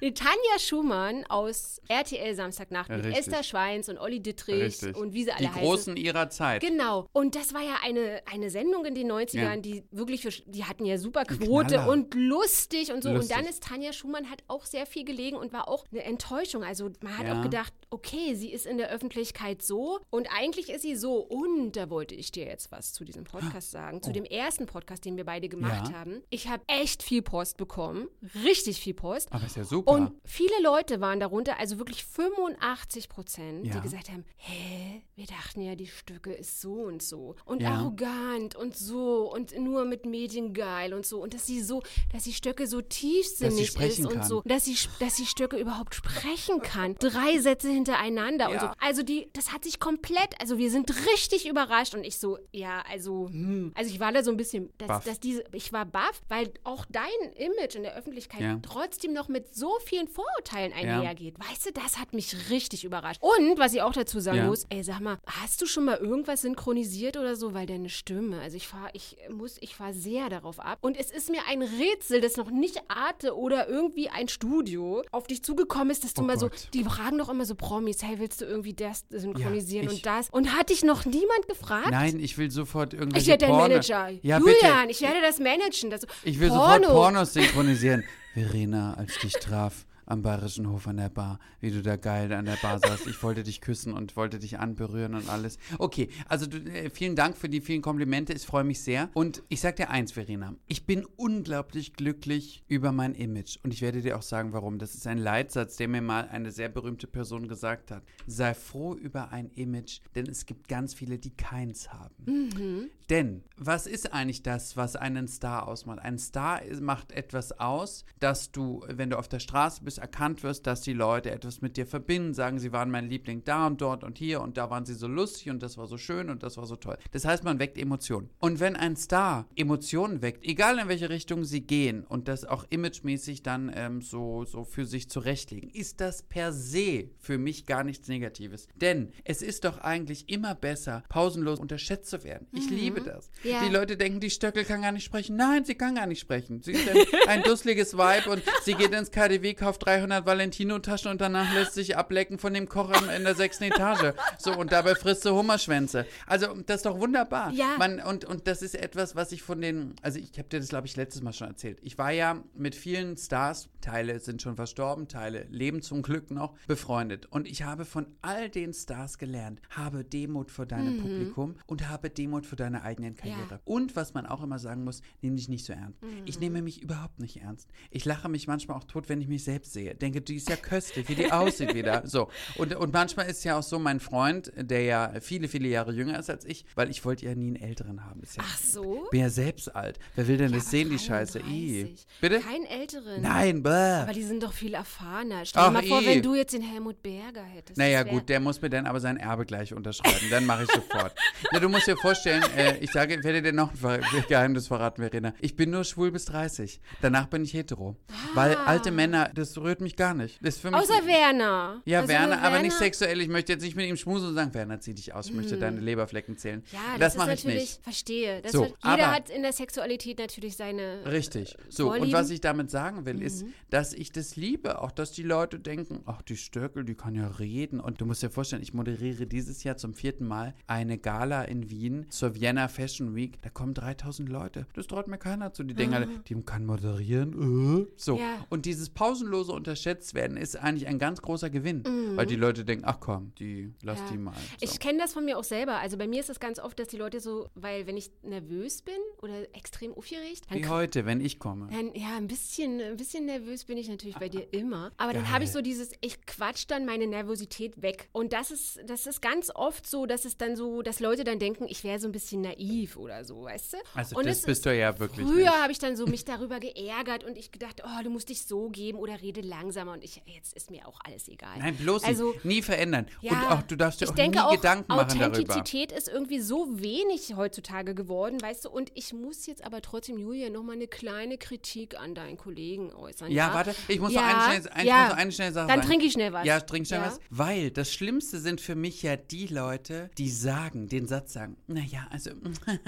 Nee, Tanja Schumann aus RTL Samstagnacht mit Richtig. Esther Schweins und Olli Dittrich Richtig. und wie sie alle Die heißen. Großen ihrer Zeit. Genau. Und das war ja eine, eine Sendung in den 90ern, Ja. die wirklich, für, die hatten ja super Quote und lustig und so. Lustig. Und dann ist Tanja Schumann hat auch sehr viel gelegen und war auch eine Enttäuschung. Also man hat Ja. auch gedacht, okay, sie ist in der Öffentlichkeit so und eigentlich ist sie so. Und da wollte ich dir jetzt was zu diesem Podcast sagen, zu dem ersten Podcast, den wir beide gemacht Oh. Haben. Ich habe echt viel Post bekommen, richtig viel Post. Aber ist ja super. Und viele Leute waren darunter, also wirklich 85 Prozent, Ja. die gesagt haben, hä, wir dachten ja, die Stücke ist so und so und Ja. arrogant und so und nur mit Medien geil und so und dass sie so, dass die Stöcke so tiefsinnig ist und kann. so, dass sie, dass die Stöcke überhaupt sprechen kann. Drei Sätze hintereinander und Ja. so. Also die, das hat sich komplett, also wir sind richtig überrascht und ich so, ja, also, hm. also ich war da so ein bisschen, dass, dass diese, ich war baff, weil auch dein Image in der Öffentlichkeit trotzdem noch mit so vielen Vorurteilen Ja. einhergeht. Weißt du, das hat mich richtig überrascht. Und was ich auch dazu sagen Ja. muss, ey, sag mal, hast du schon mal irgendwas synchronisiert oder so? Weil deine Stimme, also ich fahr, ich muss, ich fahr sehr darauf ab. Und es ist mir ein Rätsel, dass noch nicht Arte oder irgendwie ein Studio auf dich zugekommen ist, dass du Oh mal so, Gott. die fragen doch immer so Promis, hey, willst du irgendwie das synchronisieren Ja, und das? Und hat dich noch niemand gefragt? Nein, ich will sofort irgendwie. Ich werde dein Manager. Ja, Julian, bitte. ich werde das managen. Das, Ich will Porno. sofort Pornos synchronisieren. [LAUGHS] Verena, als ich dich traf am Bayerischen Hof an der Bar, wie du da geil an der Bar saßt. Ich wollte dich küssen und wollte dich anberühren und alles. Okay, also du, äh, vielen Dank für die vielen Komplimente. Ich freue mich sehr. Und ich sag dir eins, Verena. Ich bin unglaublich glücklich über mein Image. Und ich werde dir auch sagen, warum. Das ist ein Leitsatz, der mir mal eine sehr berühmte Person gesagt hat. Sei froh über ein Image, denn es gibt ganz viele, die keins haben. Denn was ist eigentlich das, was einen Star ausmacht? Ein Star macht etwas aus, dass du, wenn du auf der Straße bist, erkannt wirst, dass die Leute etwas mit dir verbinden, sagen, sie waren mein Liebling da und dort und hier und da waren sie so lustig und das war so schön und das war so toll. Das heißt, man weckt Emotionen. Und wenn ein Star Emotionen weckt, egal in welche Richtung sie gehen und das auch imagemäßig dann ähm, so, so für sich zurechtlegen, ist das per se für mich gar nichts Negatives. Denn es ist doch eigentlich immer besser, pausenlos unterschätzt zu werden. Ich liebe das. Ja. Die Leute denken, die Stöckel kann gar nicht sprechen. Nein, sie kann gar nicht sprechen. Sie ist ein, ein [LAUGHS] dusseliges Weib und sie geht ins KDW, kauft 300 Valentino-Taschen und danach lässt sich ablecken von dem Koch in, der sechsten Etage. So, und dabei frisst du Hummerschwänze. Also, das ist doch wunderbar. Ja. Man, und, und das ist etwas, was ich von den, also ich habe dir das, glaube ich, letztes Mal schon erzählt. Ich war ja mit vielen Stars, Teile sind schon verstorben, Teile leben zum Glück noch, befreundet. Und ich habe von all den Stars gelernt, habe Demut vor deinem Publikum und habe Demut für deine eigenen Karriere. Und was man auch immer sagen muss, nimm dich nicht so ernst. Ich nehme mich überhaupt nicht ernst. Ich lache mich manchmal auch tot, wenn ich mich selbst sehe. Denke, die ist ja köstlich, wie die aussieht wieder. So. Und, und manchmal ist ja auch so, mein Freund, der ja viele, viele Jahre jünger ist als ich, weil ich wollte ja nie einen Älteren haben. Ist ja, Ach so? bin ja selbst alt. Wer will denn Ja, das sehen, die Scheiße? I. 33. Bitte? Kein Älteren. Nein, bäh. Aber die sind doch viel erfahrener. Stell dir mal vor, wenn du jetzt den Helmut Berger hättest. Naja, gut, der muss mir dann aber sein Erbe gleich unterschreiben. Dann mache ich sofort. Ja, du musst dir vorstellen, äh, ich sage, ich werde dir noch ein Geheimnis verraten, Verena. Ich bin nur schwul bis 30. Danach bin ich hetero. Weil alte Männer, das rührt mich gar nicht. Das ist für mich Ah. Außer Werner. ja, Also Werner, aber nicht Werner- sexuell. Ich möchte jetzt nicht mit ihm schmusen und sagen, Werner, zieh dich aus, ich möchte deine Leberflecken zählen. Ja, das das, mache ist ich nicht. verstehe. Das So, wird, jeder hat in der Sexualität natürlich seine. Richtig. So, und Vorlieben. was ich damit sagen will, ist, Mhm. dass ich das liebe. Auch, dass die Leute denken, ach, die Stöckel, die kann ja reden. Und du musst dir vorstellen, ich moderiere dieses Jahr zum vierten Mal eine Gala in Wien zur Vienna Fashion Week. Da kommen 3000 Leute. Das traut mir keiner zu. Die denken alle, die kann moderieren. Äh. So. Ah. Ja. Und dieses pausenlose unterschätzt werden ist eigentlich ein ganz großer Gewinn. Weil die Leute denken, ach komm, die, lass Mhm. Ja. die mal. So. Ich kenne das von mir auch selber. Also bei mir ist es ganz oft, dass die Leute so, weil wenn ich nervös bin oder extrem aufgeregt, Wie heute, wenn ich komme. Dann, ja, ein bisschen, ein bisschen nervös bin ich natürlich bei dir immer. Aber dann habe ich so dieses, ich quatsch dann meine Nervosität weg. Und das ist, das ist ganz oft so, dass es dann so, dass Leute dann denken, ich wäre so ein bisschen naiv oder so, weißt du? Also und das bist ist- du ja wirklich Früher habe ich dann so mich darüber geärgert und ich gedacht, oh, du musst dich so geben oder rede langsamer. Und ich, jetzt ist mir auch alles egal. Nein, bloß also, nicht. Nie verändern. ja, und auch, du darfst dir auch denke nie auch, Gedanken machen darüber. Authentizität ist irgendwie so wenig heutzutage geworden, weißt du. Und ich muss jetzt aber trotzdem, Julia, noch mal eine kleine Kritik an deinen Kollegen äußern. Ja, warte, ich muss noch Ja, eine schnelle, ja. noch eine schnelle Sache Dann trinke ich schnell was. Ja, trink schnell Ja. was. Weil das Schlimmste sind für mich ja die Leute, die sagen, den Satz sagen, naja, also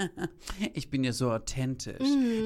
[LAUGHS] ich bin ja so authentisch.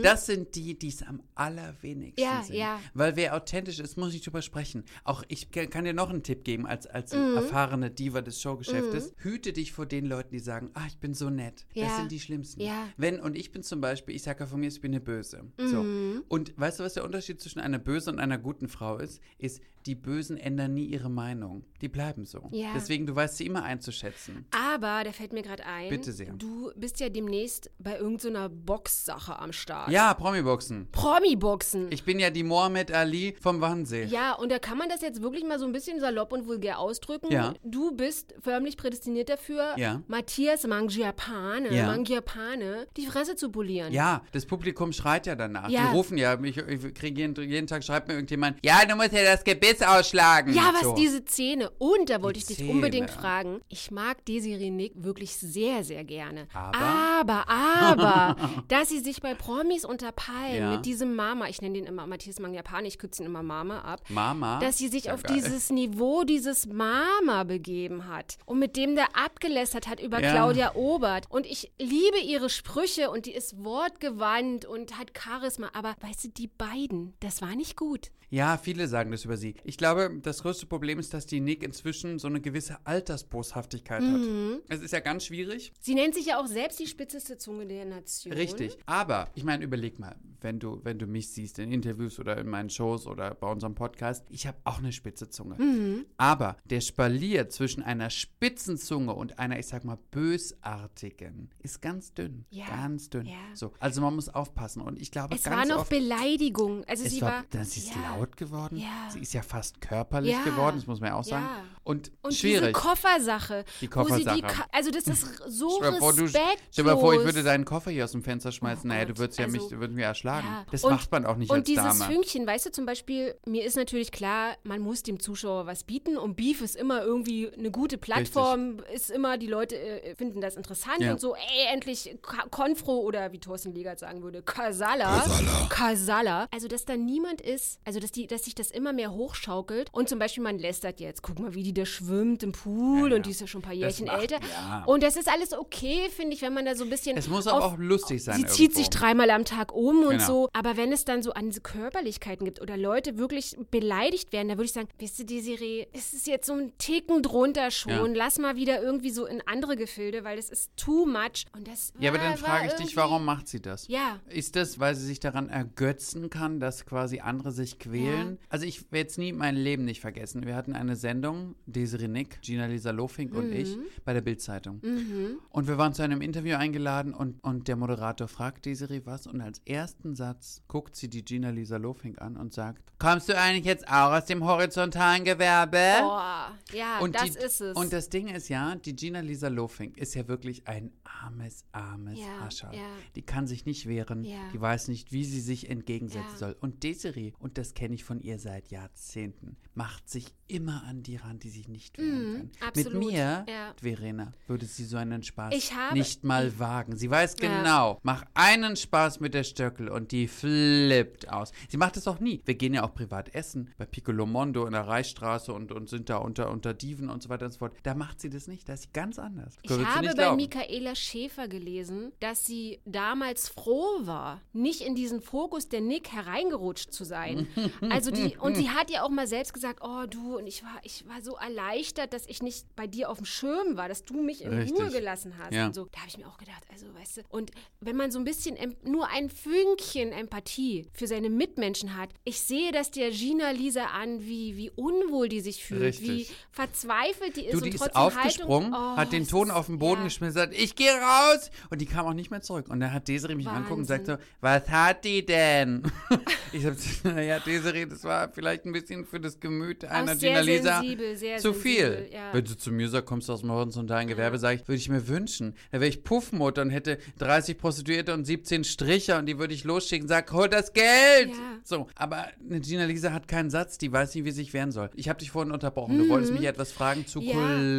Das sind die, die es am allerwenigsten Mhm. Ja, sind. ja. Weil wer authentisch ist, muss nicht drüber sprechen. Auch ich kann dir noch einen Tipp geben als, als Mhm. erfahrene Diva des Showgeschäftes. Hüte dich vor den Leuten, die sagen, ah, ich bin so nett. Das Ja. sind die Schlimmsten. Ja. Wenn, und ich bin zum Beispiel, ich sage ja von mir, ich bin eine Böse. So. Mhm. Und weißt du, was der Unterschied zwischen einer bösen und einer guten Frau ist? Ist, die Bösen ändern nie ihre Meinung. Die bleiben so. Ja. Deswegen, du weißt sie immer einzuschätzen. Aber, da fällt mir gerade ein, Bitte sehr. du bist ja demnächst bei irgendeiner Boxsache am Start. Ja, Promi-Boxen. Promi-Boxen. Ich bin ja die Mohammed Ali vom Wannsee. Ja, und da kann man das jetzt wirklich mal so ein bisschen salopp und vulgär ausdrücken. Ja. Du bist förmlich prädestiniert dafür, Ja. Matthias Mangiapane, Ja. Mangiapane die Fresse zu polieren. Ja, das Publikum schreit ja danach. Ja. Die rufen ja, ich, ich kriege jeden, jeden Tag schreibt mir irgendjemand, ja, du musst ja das Gebiss ausschlagen. Ja, was so. diese Szene. Und da wollte Die ich dich Szene. unbedingt fragen. Ich mag Desiree Nick wirklich sehr, sehr gerne. Aber? aber, aber [LAUGHS] dass sie sich bei Promis unter Palmen Ja. mit diesem Mama, ich nenne den immer Matthias Mangiapane, ich kürze ihn immer Mama ab, Mama. dass sie sich Ja, auf geil. dieses Niveau dieses Mama begeben hat und mit dem der abgelästert hat über Ja. Claudia Obert. Und ich liebe ihre Sprüche und die ist wortgewandt und hat Charisma. Aber weißt du, die beiden, das war nicht gut. Ja, viele sagen das über sie. Ich glaube, das größte Problem ist, dass die Nick inzwischen so eine gewisse Altersboshaftigkeit Mhm. hat. Es ist ja ganz schwierig. Sie nennt sich ja auch selbst die spitzeste Zunge der Nation. Richtig. Aber, ich meine, überleg mal, wenn du, wenn du mich siehst in Interviews oder in meinen Shows oder bei unserem Podcast, ich habe auch eine spitze Zunge. Mhm. Aber der Spalier zwischen einer spitzen Zunge und einer, ich sag mal, bösartigen ist ganz dünn. Ja. Ganz dünn. Ja. So, also man muss aufpassen. Und ich glaube, Es ganz war noch Beleidigung. Also sie war, war. das ist ja. laut geworden. Ja. Sie ist ja fast körperlich Ja. geworden, das muss man ja auch sagen. Ja. Und, Und schwierig. diese Koffersache. Die Wo sie die Koffersache. Ka also das ist so du- respektlos. Stell dir mal vor, ich würde deinen Koffer hier aus dem Fenster schmeißen. Oh naja, du würdest ja also- mich, du würdest mich erschlagen. Ja. Das Und- macht man auch nicht Und als dieses Dame. Fünkchen, weißt du, zum Beispiel, mir ist natürlich klar, man muss dem Zuschauer was bieten und Beef ist immer irgendwie eine gute Plattform, ist immer, die Leute äh, finden das interessant Ja. und so, ey, endlich Konfro oder wie Thorsten Legert sagen würde, Kasala. Kasala. Also, dass da niemand ist, also, dass, die, dass sich das immer mehr hochschaukelt und zum Beispiel man lästert jetzt, guck mal, wie die da schwimmt im Pool Ja, und die ist ja schon ein paar Jährchen macht- älter. ja. Und das ist alles okay, finde ich, wenn man da so ein bisschen Es muss aber auf- auch lustig sein Sie zieht sich irgendwo. dreimal am Tag um und Genau. so. Aber wenn es dann so an diese Körperlichkeiten gibt oder Leute wirklich beleidigt werden, da würde ich sagen, wisst ihr, Desiree, es ist jetzt so ein Ticken drunter schon. Ja. Lass mal wieder irgendwie so in andere Gefilde, weil das ist too much. Und das Ja, aber war- dann frage ich dich, warum macht sie das? Ja. Ist das, weil sie sich daran ergötzen kann, dass quasi andere sich quälen? Also ich werde jetzt nie mein Leben nicht vergessen. Wir hatten eine Sendung, Desiree Nick, Gina Lisa Lofink und ich, Mhm. bei der Bild-Zeitung. Und wir waren zu einem Interview eingeladen und, und der Moderator fragt Desiree was und als ersten Satz guckt sie die Gina Lisa Lofink an und sagt, kommst du eigentlich jetzt auch aus dem horizontalen Gewerbe? Boah, ja, Und das die, ist es. Und das Ding ist ja, die Gina Lisa Lofink ist ja wirklich ein armes, armes Ja, Hascherl. ja. Die kann sich nicht wehren. Ja. Die weiß nicht, wie sie sich entgegensetzen soll. Und Desiree, und das kenne ich von ihr seit Jahrzehnten, macht sich immer an die ran, die sich nicht wehren können. absolut, Mit mir, ja. Verena, würde sie so einen Spaß nicht mal wagen. Sie weiß Ja. genau, mach einen Spaß mit der Stöckel und die flippt aus. Sie macht es auch nie. Wir gehen ja auch privat essen, bei Piccolo Mondo in der Reichsstraße und, und sind da unter, unter Diven und so weiter und so fort. Da macht sie das nicht. Da ist sie ganz anders. Ich Würdest habe bei glauben. Michaela Schäfer gelesen, dass sie damals froh war, nicht in diesen Fokus der Nick hereingerutscht zu sein. [LAUGHS] Also die, und sie hat ja auch mal selbst gesagt, oh du, und ich war, ich war so erleichtert, dass ich nicht bei dir auf dem Schirm war, dass du mich in Richtig. Ruhe gelassen hast. Ja. Und so. Da habe ich mir auch gedacht, also weißt du, und wenn man so ein bisschen, nur ein Fünkchen Empathie für seine Mitmenschen hat, ich sehe das der Gina Lisa an, wie, wie unwohl die sich fühlt, Richtig. wie verzweifelt die ist Du, und die ist trotzdem aufgesprungen, Haltung, oh, hat den Ton ist- auf den Boden ja. geschmissen, sagt, ich gehe raus. Und die kam auch nicht mehr zurück. Und dann hat Desiree mich anguckt und sagt so, was hat die denn? [LAUGHS] ich habe naja, [LAUGHS] Desiree, das war vielleicht ein bisschen für das Gemüt einer sehr Gina Lisa sensibel, zu viel. ja. Wenn du zu mir sagst, kommst du aus dem horizontalen Gewerbe, sage ich, würde ich mir wünschen. Da wäre ich Puffmutter und hätte 30 Prostituierte und 17 Stricher und die würde ich losschicken und sag, hol das Geld. Ja. So, aber eine Gina Lisa hat keinen Satz, die weiß nicht, wie sie sich wehren soll. Ich habe dich vorhin unterbrochen. Du wolltest mich etwas fragen zu Mhm.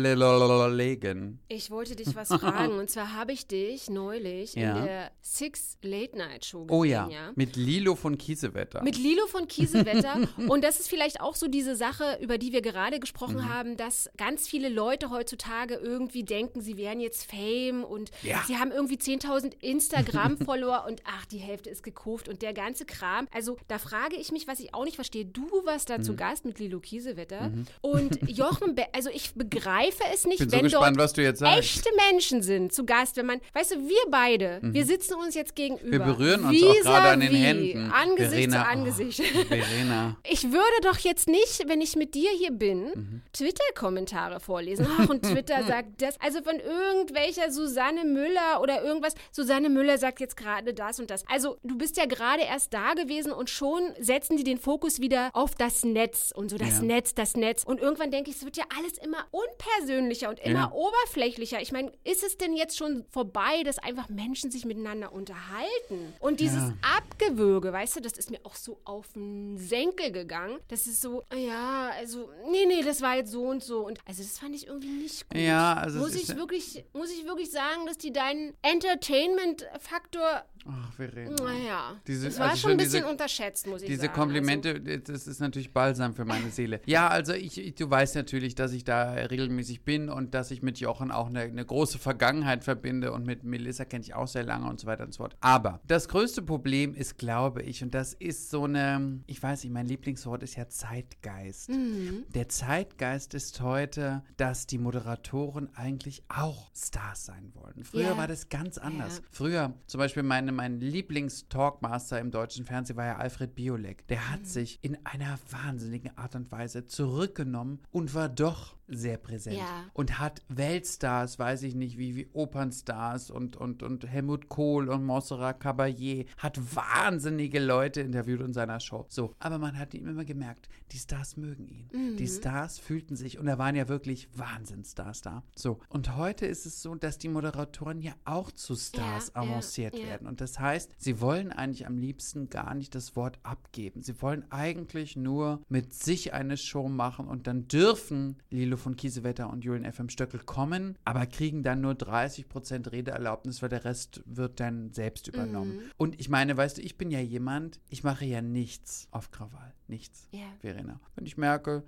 Ja. Kollegen. Ich wollte dich was [LAUGHS] fragen. Und zwar habe ich dich neulich Ja. in der Six Late Night Show gesehen. Oh ja, ja? mit Lilo von Kiesewetter. Mit Lilo von Kiesewetter. [LAUGHS] und das ist vielleicht auch so diese Sache, über die wir gerade gesprochen Mhm. haben, dass ganz viele Leute heutzutage irgendwie denken, sie wären jetzt Fame und Ja. sie haben irgendwie 10.000 Instagram-Follower [LAUGHS] und ach, die Hälfte ist gekauft und der ganze Kram. Also da frage ich mich, was ich auch nicht verstehe. Du warst da Mhm. zu Gast mit Lilo Kiesewetter und [LAUGHS] Jochen, Be also ich begreife es nicht, bin so wenn gespannt, dort echte Menschen sind zu Gast, wenn man, weißt du, wir beide, wir sitzen uns jetzt gegenüber. Mhm. Wir berühren uns auch gerade an den Händen. Angesicht Verena, zu Angesicht. Oh, Verena. [LAUGHS] Ich würde doch jetzt nicht, wenn ich mit dir hier bin, Mhm. Twitter-Kommentare vorlesen. [LAUGHS] Ach, und Twitter sagt das. Also von irgendwelcher Susanne Müller oder irgendwas. Susanne Müller sagt jetzt gerade das und das. Also du bist ja gerade erst da gewesen und schon setzen die den Fokus wieder auf das Netz und so das Ja. Netz, das Netz. Und irgendwann denke ich, es wird ja alles immer unpersönlicher und immer Ja. oberflächlicher. Ich meine, ist es denn jetzt schon vorbei, dass einfach Menschen sich miteinander unterhalten? Und dieses Ja. Abgewürge, weißt du, das ist mir auch so auf den Senkel gegangen. Das ist so, ja, also, nee, nee, das war jetzt so und so. Und also das fand ich irgendwie nicht gut. Ja, also muss ich wirklich, muss ich wirklich sagen, dass die deinen Entertainment-Faktor, Ach, Verena. naja, Diese- das war also schon ein bisschen diese- unterschätzt, muss ich Diese sagen. Komplimente, das ist natürlich balsam für meine Seele. Ja, also ich, ich, du weißt natürlich, dass ich da regelmäßig bin und dass ich mit Jochen auch eine, eine große Vergangenheit verbinde und mit Melissa kenne ich auch sehr lange und so weiter und so fort. Aber das größte Problem ist, glaube ich, und das ist so eine, ich weiß nicht, mein Lieblingswort ist ja Zeitgeist. Mhm. Der Zeitgeist ist heute, dass die Moderatoren eigentlich auch Stars sein wollen. Früher Ja. war das ganz anders. Ja. Früher, zum Beispiel meine, mein Lieblings-Talkmaster im deutschen Fernsehen war ja Alfred Biolek. Der Mhm. hat sich in einer wahnsinnigen Art und Weise zurückgenommen und war doch sehr präsent. Ja. Und hat Weltstars, weiß ich nicht, wie, wie Opernstars und, und, und Helmut Kohl und Montserrat Caballé, hat wahnsinnige Leute interviewt in seiner Show. So, aber man hat ihm immer gemerkt, die Stars mögen ihn. Mhm. Die Stars fühlten sich, und da waren ja wirklich Wahnsinnsstars da. So, und heute ist es so, dass die Moderatoren ja auch zu Stars ja, avanciert ja. werden. Und das heißt, sie wollen eigentlich am liebsten gar nicht das Wort abgeben. Sie wollen eigentlich nur mit sich eine Show machen und dann dürfen Lilo von Kiesewetter und Julian FM Stöckel kommen, aber kriegen dann nur 30% Redeerlaubnis, weil der Rest wird dann selbst übernommen. Mhm. Und ich meine, weißt du, ich bin ja jemand, ich mache ja nichts auf Krawall. Nichts. Ja. Verena. Wenn ich merke,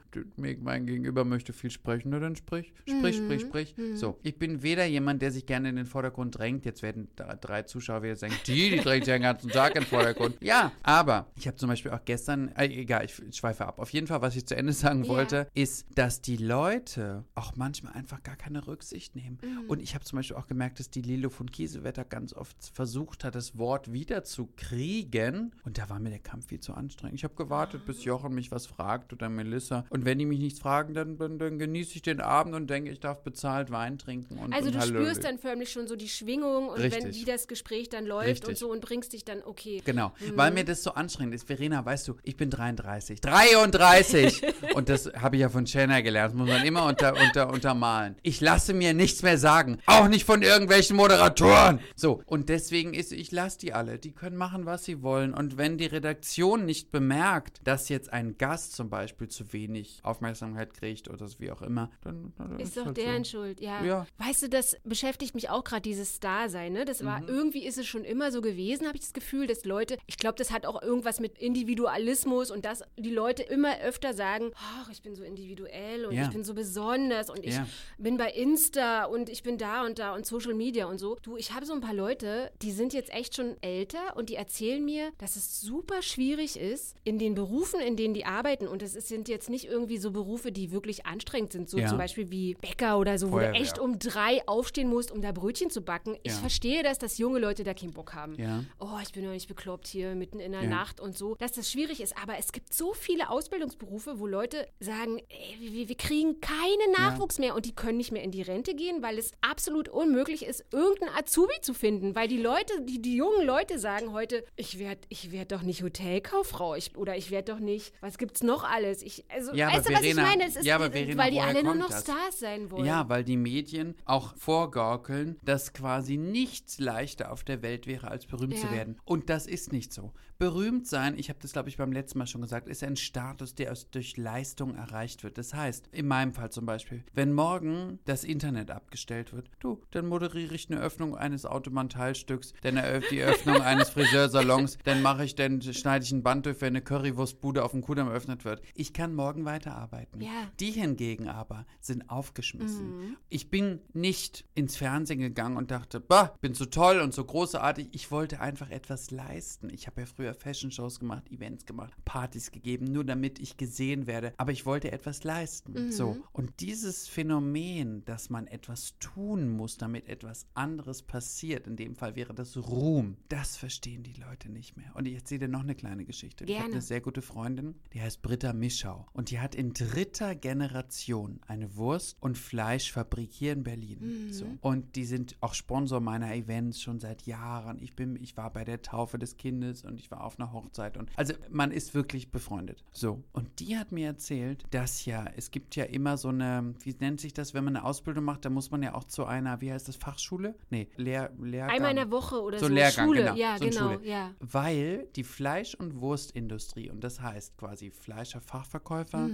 mein Gegenüber möchte viel sprechen, na dann sprich, sprich, Mhm. sprich, sprich. So, ich bin weder jemand, der sich gerne in den Vordergrund drängt. Jetzt werden da drei Zuschauer wieder sagen, die, die drängt sich den ganzen Tag in den Vordergrund. Ja, aber ich habe zum Beispiel auch gestern, äh, egal, ich, ich schweife ab. Auf jeden Fall, was ich zu Ende sagen Ja. wollte, ist, dass die Leute auch manchmal einfach gar keine Rücksicht nehmen. Mhm. Und ich habe zum Beispiel auch gemerkt, dass die Lilo von Kiesewetter ganz oft versucht hat, das Wort wieder zu kriegen. Und da war mir der Kampf viel zu anstrengend. Ich habe gewartet, bis Jochen mich was fragt oder Melissa. Und wenn die mich nichts fragen, dann, dann, dann genieße ich den Abend und denke, ich darf bezahlt Wein trinken. Und, Also und du Hallöli. spürst dann förmlich schon so die Schwingung und wenn Richtig. wie das Gespräch dann läuft und Richtig. so und bringst dich dann, okay. Genau, weil mir das so anstrengend ist. Verena, weißt du, ich bin 33. 33! [LAUGHS] und das habe ich ja von Shanna gelernt. Das muss man immer unter, unter, untermalen. Ich lasse mir nichts mehr sagen. Auch nicht von irgendwelchen Moderatoren. So, und deswegen ist, ich lasse die alle. Die können machen, was sie wollen. Und wenn die Redaktion nicht bemerkt, dass jetzt ein Gast zum Beispiel zu wenig Aufmerksamkeit kriegt oder wie auch immer, dann, dann Ist doch halt deren so. Schuld, ja. Ja. Weißt du, das beschäftigt mich auch gerade, dieses Star-Sein, ne? Das war, Mhm. irgendwie ist es schon immer so gewesen, habe ich das Gefühl, dass Leute, ich glaube, das hat auch irgendwas mit Individualismus und dass die Leute immer öfter sagen, ach, ich bin so individuell und Ja. ich bin so besonders und ich Ja. bin bei Insta und ich bin da und da und Social Media und so. Du, ich habe so ein paar Leute, die sind jetzt echt schon älter und die erzählen mir, dass es super schwierig ist, in den Berufen, in denen die arbeiten, und es ist- sind jetzt nicht irgendwie so Berufe, die wirklich anstrengend sind, so Ja. zum Beispiel wie Bäcker oder so, wo Feuerwehr. du echt um drei aufstehen musst, um da Brötchen zu backen. Ich Ja. verstehe das, dass junge Leute da keinen Bock haben. Ja. Oh, ich bin doch nicht bekloppt hier mitten in der. Nacht und so, dass das schwierig ist. Aber es gibt so viele Ausbildungsberufe, wo Leute sagen, ey, wir, wir kriegen keinen Nachwuchs mehr und die können nicht mehr in die Rente gehen, weil es absolut unmöglich ist, irgendeinen Azubi zu finden. Weil die Leute, die, die jungen Leute sagen heute, ich werde ich werd doch nicht Hotelkauffrau ich, oder ich werde doch nicht, was gibt's noch alles? Ich, also, Ja, weißt du, was Verena- ich meine? Es ist, ja, Verena, weil die alle nur noch das? Stars sein wollen. Ja, weil die Medien auch vorgaukeln, dass quasi nichts leichter auf der Welt wäre, als berühmt zu Ja. werden. Und das ist nicht so. Berühmt sein, ich habe das, glaube ich, beim letzten Mal schon gesagt, ist ein Status, der aus, durch Leistung erreicht wird. Das heißt, in meinem Fall zum Beispiel, wenn morgen das Internet abgestellt wird, du, dann moderiere ich eine Öffnung eines Automann-Teilstücks, dann die Öffnung [LAUGHS] eines Friseursalons, dann mache ich, dann schneide ich ein Band durch, wenn eine Currywurstbude auf dem Kudamm eröffnet wird. Ich kann morgen weiterarbeiten. Ja. Die hingegen aber sind aufgeschmissen. Mhm. Ich bin nicht ins Fernsehen gegangen und dachte, bah, bin so toll und so großartig. Ich wollte einfach etwas leisten. Ich habe ja früher Fashion-Shows gemacht, Events gemacht, Partys gegeben, nur damit ich gesehen werde. Aber ich wollte etwas leisten. So. Und dieses Phänomen, dass man etwas tun muss, damit etwas anderes passiert, in dem Fall wäre das Ruhm, das verstehen die Leute nicht mehr. Und ich erzähle dir noch eine kleine Geschichte. Ich habe Gerne. eine sehr gute Freundin, die heißt Britta Mischau. Und die hat in dritter Generation eine Wurst- und Fleischfabrik hier in Berlin. So. Und die sind auch Sponsor meiner Events schon seit Jahren. Ich bin, ich war bei der Taufe des Kindes und ich war auf einer Hochzeit. Und also man ist wirklich befreundet. So. Und die hat mir erzählt, dass ja, es gibt ja immer so eine, wie nennt sich das, wenn man eine Ausbildung macht, da muss man ja auch zu einer, wie heißt das, Fachschule? Nee, Lehr, Lehrgang. Einmal in der Woche oder So so. Lehrgang, Schule. genau. Ja, so genau. Schule. Ja. Weil die Fleisch- und Wurstindustrie, und das heißt quasi Fleischer-Fachverkäufer,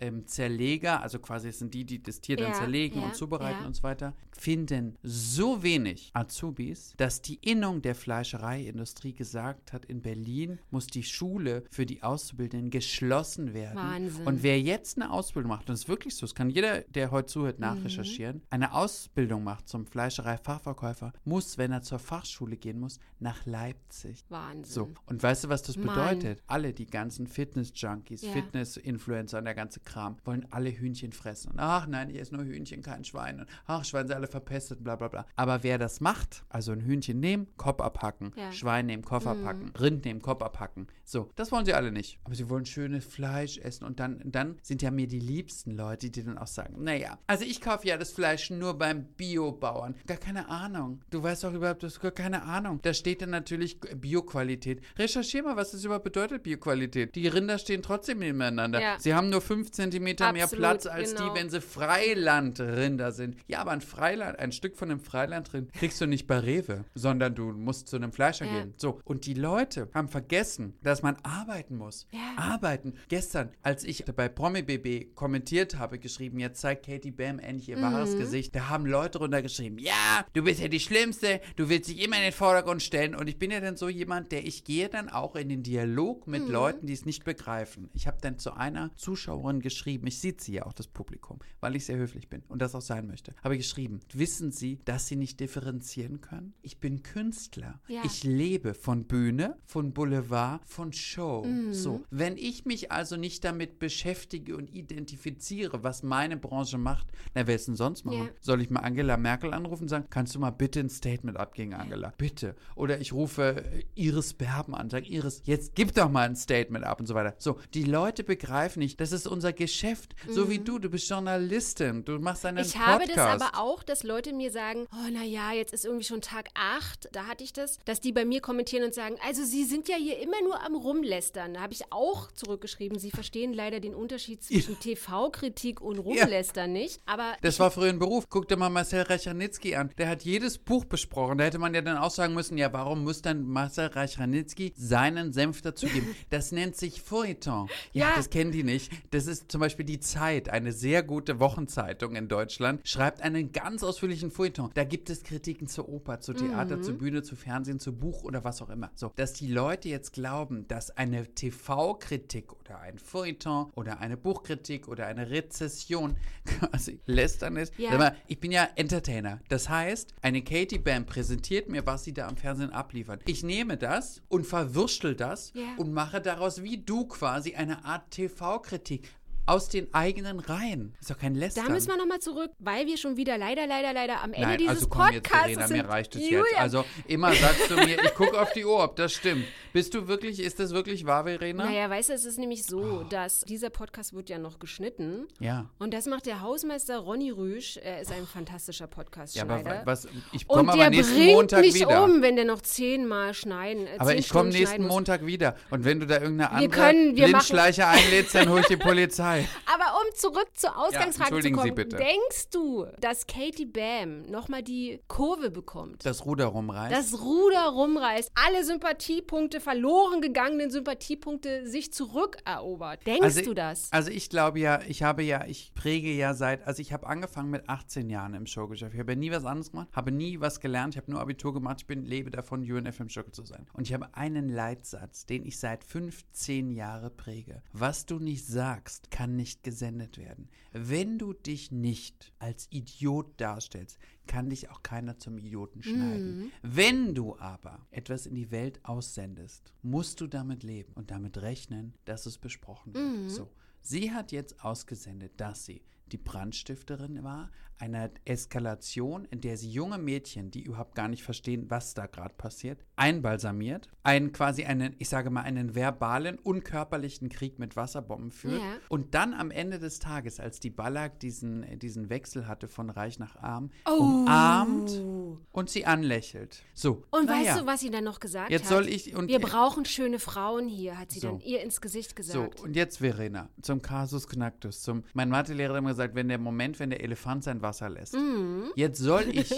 ähm, Zerleger, also quasi es sind die, die das Tier dann Mhm. Ja, zerlegen ja, und zubereiten ja. und so weiter, finden so wenig Azubis, dass die Innung der Fleischereiindustrie gesagt hat, in Berlin muss die Schule für die Auszubildenden geschlossen werden. Wahnsinn. Und wer jetzt eine Ausbildung macht, und das ist wirklich so, das kann jeder, der heute zuhört, Mhm. nachrecherchieren, eine Ausbildung macht zum Fleischereifachverkäufer, muss, wenn er zur Fachschule gehen muss, nach Leipzig. Wahnsinn. So, und weißt du, was das Mann. bedeutet? Alle, die ganzen Fitness-Junkies, Ja. Fitness-Influencer und der ganze Kram, wollen alle Hühnchen fressen. Und ach nein, ich esse nur Hühnchen, kein Schwein. Und ach, Schweine sind alle verpestet, bla bla bla. Aber wer das macht, also ein Hühnchen nehmen, Kopf abhacken, Ja. Mhm. Schwein nehmen, Kopf abhacken, Rind nehmen, Kopf abhacken. So, das wollen sie alle nicht. Aber sie wollen schönes Fleisch essen. Und dann, dann sind ja mir die liebsten Leute, die dann auch sagen, naja, also ich kaufe ja das Fleisch nur beim Biobauern. Gar keine Ahnung. Du weißt doch überhaupt, du hast gar keine Ahnung. Da steht dann natürlich Bioqualität. Recherchier mal, was das überhaupt bedeutet, Bioqualität. Die Rinder stehen trotzdem nebeneinander. Ja. Sie haben nur fünf Zentimeter mehr Platz als genau. die, wenn sie Freilandrinder sind. Ja, aber ein Freiland, ein Stück von einem Freilandrind kriegst du nicht bei Rewe, sondern du musst zu einem Fleischer Ja. gehen. So, und die Leute haben vergessen, dass man arbeiten muss. Ja. Arbeiten. Gestern, als ich bei Promi BB kommentiert habe, geschrieben, jetzt zeigt Katie Bam endlich ihr Mhm. wahres Gesicht. Da haben Leute drunter geschrieben, ja, du bist ja die Schlimmste, du willst dich immer in den Vordergrund stellen. Und ich bin ja dann so jemand, der ich gehe dann auch in den Dialog mit Mhm. Leuten, die es nicht begreifen. Ich habe dann zu einer Zuschauerin geschrieben, ich sehe sie ja auch, das Publikum, weil ich sehr höflich bin und das auch sein möchte. Habe geschrieben, wissen Sie, dass Sie nicht differenzieren können? Ich bin Künstler. Ja. Ich lebe von Bühne, von Boulevard, von Show. Mhm. So, wenn ich mich also nicht damit beschäftige und identifiziere, was meine Branche macht, na, wer es denn sonst machen? Ja. Soll ich mal Angela Merkel anrufen und sagen, kannst du mal bitte ein Statement abgeben, Angela? Bitte. Oder ich rufe äh, Iris Berben an, sage, Iris, jetzt gib doch mal ein Statement ab und so weiter. So, die Leute begreifen nicht, das ist unser Geschäft. So wie du, du bist Journalistin, du machst einen Mhm. Ich Podcast. habe das aber auch, dass Leute mir sagen, oh naja, jetzt ist irgendwie schon Tag 8, da hatte ich das, dass die bei mir kommentieren und sagen, also sie sind ja hier immer nur am Rumlästern. Da habe ich auch zurückgeschrieben, sie verstehen leider den Unterschied zwischen TV-Kritik und Rumlästern nicht. Aber Das war früher ein Beruf. Guck dir mal Marcel Reichranitzky an. Der hat jedes Buch besprochen. Da hätte man ja dann auch sagen müssen, ja, warum muss dann Marcel Reichranitzky seinen Senf dazugeben? [LAUGHS] Das nennt sich Feuilleton. Ja, Ja. das kennen die nicht. Das ist zum Beispiel die Zeit, eine sehr gute Wochenzeitung in Deutschland, schreibt einen ganz ausführlichen Feuilleton. Da gibt es Kritiken zur Oper, zu Theater, Mhm. zu Bühne, zu Fernsehen, zu Buch oder was auch immer. So, dass die Leute jetzt glauben, dass eine TV-Kritik oder ein Feuilleton oder eine Buchkritik oder eine Rezession [LAUGHS] quasi lästern ist. Ja. Mal, ich bin ja Entertainer. Das heißt, eine Katie Bam präsentiert mir, was sie da am Fernsehen abliefert. Ich nehme das und verwurschtel das Ja. und mache daraus wie du quasi eine Art TV-Kritik. Aus den eigenen Reihen. Ist doch kein Lästern. da müssen wir nochmal zurück, weil wir schon wieder leider, leider, leider am Ende Nein, dieses also komm jetzt, Podcasts Verena, sind- mir reicht es jetzt. Also immer sagst du mir, ich gucke auf die Uhr, ob das stimmt. Bist du wirklich, ist das wirklich wahr, Verena? Naja, weißt du, es ist nämlich Oh. so, dass dieser Podcast wird ja noch geschnitten. Ja. Und das macht der Hausmeister Ronny Rüsch. Er ist ein fantastischer Ja, Podcast-Schneider. aber was, ich komme aber der nächsten bringt Montag mich wieder. um, wenn der noch zehnmal schneiden. Äh, Aber zehn ich komme nächsten. Montag wieder. Und wenn du da irgendeine andere können- wir Blindschleiche einlädst, dann hol ich die Polizei. Aber um zurück zur Ausgangsfrage zu entschuldigen Sie kommen, bitte. denkst du, dass Katie Bam nochmal die Kurve bekommt? Das Ruder rumreißt. das Ruder rumreißt, alle Sympathiepunkte, verloren gegangenen Sympathiepunkte sich zurückerobert. Denkst Also- du das? Also ich glaube ja, ich habe ja, ich präge ja seit, also ich habe angefangen mit 18 Jahren im Showgeschäft. Ich habe ja nie was anderes gemacht, habe nie was gelernt, ich habe nur Abitur gemacht, ich bin, lebe davon, UNFM Show zu sein. Und ich habe einen Leitsatz, den ich seit 15 Jahren präge. Was du nicht sagst, kann nicht gesendet werden. Wenn du dich nicht als Idiot darstellst, kann dich auch keiner zum Idioten schneiden. Wenn du aber etwas in die Welt aussendest, musst du damit leben und damit rechnen, dass es besprochen wird. So. Sie hat jetzt ausgesendet, dass sie die Brandstifterin war, einer Eskalation, in der sie junge Mädchen, die überhaupt gar nicht verstehen, was da gerade passiert, einbalsamiert, einen quasi einen, ich sage mal, einen verbalen, unkörperlichen Krieg mit Wasserbomben führt Ja. und dann am Ende des Tages, als die Ballack diesen, diesen Wechsel hatte von reich nach arm, Oh. umarmt und sie anlächelt. So. Und weißt du, was sie dann noch gesagt Jetzt hat? soll ich- und- Wir brauchen schöne Frauen hier, hat sie So. dann ihr ins Gesicht gesagt. So, und jetzt Verena, zum Kasus Knacktus. Zum, mein Mathelehrer hat immer gesagt, wenn der Moment, wenn der Elefant sein Wasser lässt. Mhm. Jetzt soll [LAUGHS] ich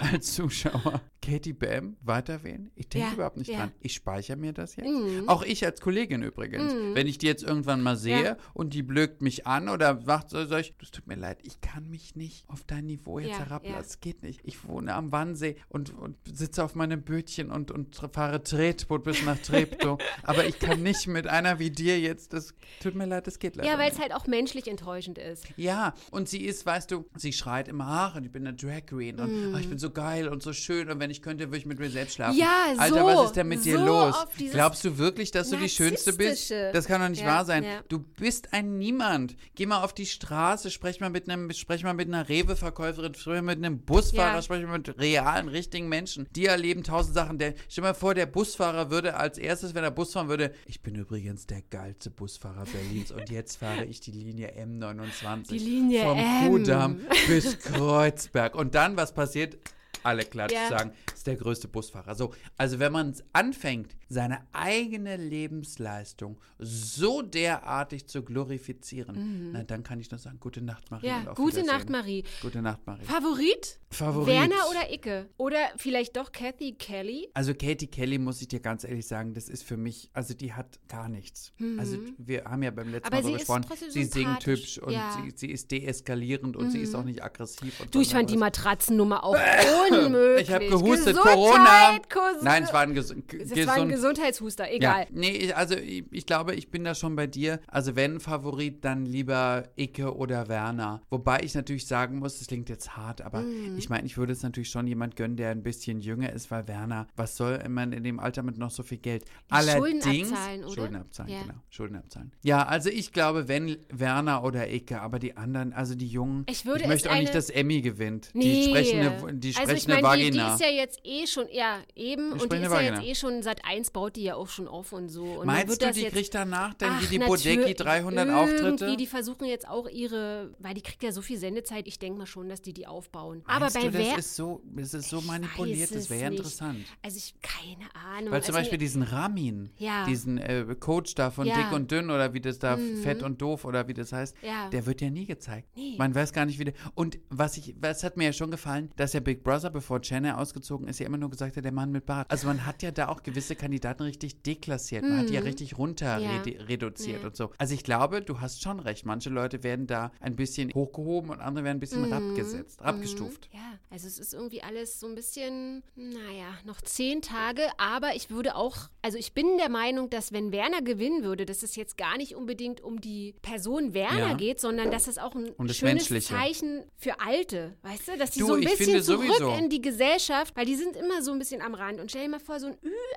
als Zuschauer Katie Bam weiterwählen? Ich denke Ja, überhaupt nicht ja. dran. Ich speichere mir das jetzt. Mhm. Auch ich als Kollegin übrigens. Wenn ich die jetzt irgendwann mal sehe Ja. und die blökt mich an oder macht so, sag ich, das tut mir leid, ich kann mich nicht auf dein Niveau jetzt Ja, herablassen. ja. Es geht nicht. Ich wohne am Wannsee und, und sitze auf meinem Bötchen und, und fahre Tretboot bis nach Treptow. [LAUGHS] Aber ich kann nicht mit einer wie dir jetzt, das tut mir leid, das geht leider ja, weil es halt auch menschlich enttäuschend ist. Ja, und sie ist, weißt du, sie schreit immer, ach, und ich bin eine Drag Queen und ach, ich bin so geil und so schön und wenn ich könnte, würde ich mit mir selbst schlafen. Mm. Ja, Alter, so, was ist denn mit dir so los? Glaubst du wirklich, dass du die Schönste bist? Das kann doch nicht Ja, wahr sein. ja. Du bist ein Niemand. Geh mal auf die Straße, sprech mal mit einem, sprech mal mit einer Rewe-Verkäuferin, sprech mal mit einem Busfahrer, Ja. sprech mal mit realen, richtigen Menschen. Die erleben tausend Sachen. Der, stell mal vor, der Busfahrer würde als erstes, wenn er Bus fahren würde, ich bin übrigens der geilste Busfahrer Berlins und jetzt fahre ich die Linie M29. Die Linie Vom M. Kudamm bis Kreuzberg. Und dann, was passiert? Alle klatschen, Ja. sagen, ist der größte Busfahrer. So, also wenn man anfängt, seine eigene Lebensleistung so derartig zu glorifizieren, na dann kann ich nur sagen, gute Nacht, Marie. Mhm. Ja, gute. Nacht, Marie. Gute Nacht, Marie. Favorit? Favorit. Werner oder Icke? Oder vielleicht doch Kathy Kelly? Also Katie Kelly, muss ich dir ganz ehrlich sagen, das ist für mich, also die hat gar nichts. Also wir haben ja beim letzten Mhm. Aber Mal ist gesprochen, sie singt hübsch und Ja. Mhm. sie, sie ist deeskalierend und sie ist auch nicht aggressiv. Und Du, ich fand die Matratzennummer auch [LAUGHS] unmöglich. Ich habe gehustet, Gesundheit, Corona. Kus- Nein, es war ein ges gesund war ein Gesundheitshuster, egal. Ja, nee, ich, also ich, ich glaube, ich bin da schon bei dir. Also wenn Favorit, dann lieber Icke oder Werner. Wobei ich natürlich sagen muss, das klingt jetzt hart, aber Mhm. ich meine, ich würde es natürlich schon jemand gönnen, der ein bisschen jünger ist, weil Werner, was soll man in dem Alter mit noch so viel Geld? Schulden abzahlen, oder? Schulden abzahlen, Ja. genau. Schulden abzahlen. Ja, also ich glaube, wenn Werner oder Icke, aber die anderen, also die Jungen, Ich würde möchte es auch nicht, eine- dass Emmy gewinnt. Nee. Die sprechende, die also ich meine, die, die Vagina. ist ja jetzt eh schon, ja, eben, und die ist ja jetzt Vagina. eh schon, seit eins baut die ja auch schon auf und so. Und Meinst wird du, das die jetzt, kriegt danach dann wie die Bodecki 300 irgendwie, Auftritte? Die versuchen jetzt auch ihre, weil die kriegt ja so viel Sendezeit, ich denke mal schon, dass die die aufbauen. Aber Meinst bei du, das wer... ist so, das ist so manipuliert, das wäre ja interessant. Also ich, keine Ahnung. Weil zum also Beispiel mir- diesen Ramin, Ja. diesen äh, Coach da von Ja. Mhm. Dick und Dünn oder wie das da, Fett und Doof oder wie das heißt, Ja. der wird ja nie gezeigt. Nee. Man weiß gar nicht, wie der. Und was ich, was hat mir ja schon gefallen, dass ja Big Brother, bevor Jenner ausgezogen ist, ja immer nur gesagt hat, der Mann mit Bart. Also man hat ja da auch gewisse Kandidaten richtig deklassiert. Man hat die ja richtig runter Mhm. Ja. redu- reduziert Ja. und so. Also ich glaube, du hast schon recht. Manche Leute werden da ein bisschen hochgehoben und andere werden ein bisschen Mhm. abgesetzt, abgestuft. Ja, also es ist irgendwie alles so ein bisschen, naja, noch zehn Tage, aber ich würde auch, also ich bin der Meinung, dass wenn Werner gewinnen würde, dass es jetzt gar nicht unbedingt um die Person Werner Ja. geht, sondern dass es auch ein schönes Menschliche. Zeichen für Alte, weißt du, dass die Du, so ein bisschen zurück sowieso. In die Gesellschaft, weil die sind immer so ein bisschen am Rand und stell dir mal vor, so ein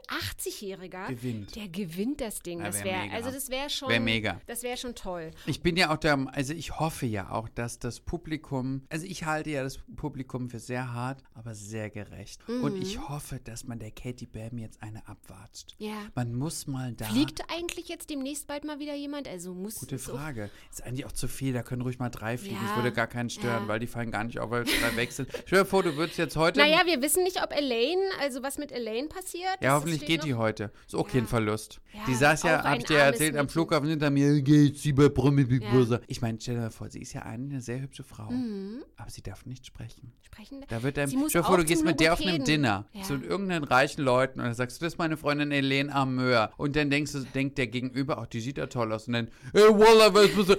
Ü80-Jähriger, Gewinnt. der gewinnt das Ding, Ja, das wär wäre, mega. also das wäre schon, Wär mega. das wäre schon toll. Ich bin ja auch der, also ich hoffe ja auch, dass das Publikum, also ich halte ja das Publikum für sehr hart, aber sehr gerecht. Und Mhm. ich hoffe, dass man der Katie Bam jetzt eine abwatscht. Ja. Man muss mal da. Fliegt eigentlich jetzt demnächst bald mal wieder jemand? Also muss Gute Frage. Ist eigentlich auch zu viel, da können ruhig mal drei fliegen. Ja, Das würde gar keinen stören, ja. weil die fallen gar nicht auf, weil drei sind. Stell dir vor, du würdest jetzt heute. Naja, wir wissen nicht, ob Elaine, also was mit Elaine passiert. ja, hoffentlich geht die heute. Ist auch kein Ja. Verlust. Ja, die saß ja, auch hab ein ich dir erzählt, am. Flughafen hinter mir, geht's sie bei Promi Big. Brother. Ich meine, stell dir vor, sie ist ja eine sehr hübsche Frau. Mhm. Aber sie darf nicht sprechen. Sprechen. Da wird einem, stell dir vor, du gehst mit der auf einem. Dinner zu irgendeinen reichen Leuten und dann sagst du, das ist meine Freundin Helene Ameur. Und dann denkst du, denkt der Gegenüber, ach, die sieht ja toll aus. Und dann, ey, Wallah, was bist [LAUGHS] du?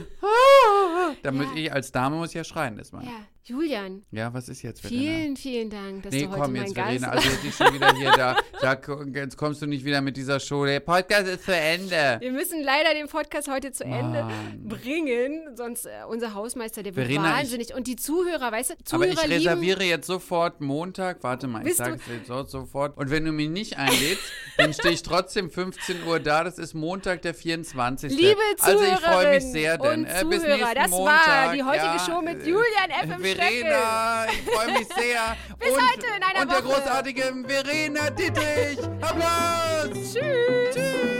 Da muss ich als Dame muss ich ja schreien, das mal. Ja, Julian, Ja, was ist jetzt, Verena? vielen, vielen Dank, dass Nee, du heute komm mein jetzt, Gast Verena. Also jetzt ist schon wieder hier da. Sag, jetzt kommst du nicht wieder mit dieser Show. Der Podcast ist zu Ende. Wir müssen leider den Podcast heute zu Ende Mann. bringen, sonst äh, unser Hausmeister, der wird Verena, ich- wahnsinnig. Und die Zuhörer, weißt du, Aber Zuhörer ich lieben, reserviere jetzt sofort Montag. Warte mal, ich sage es jetzt so- sofort. Und wenn du mich nicht einlädst, [LAUGHS] dann stehe ich trotzdem 15 Uhr da. Das ist Montag, der 24. Liebe Also ich freue mich sehr, denn und äh, bis Zuhörer, nächsten das war Montag. die heutige ja, Show mit äh, Julian F. Verena, ich freue mich sehr. [LAUGHS] Bis und, heute in einer Und der Woche. großartige Verena Dietrich. Applaus. Tschüss. Tschüss.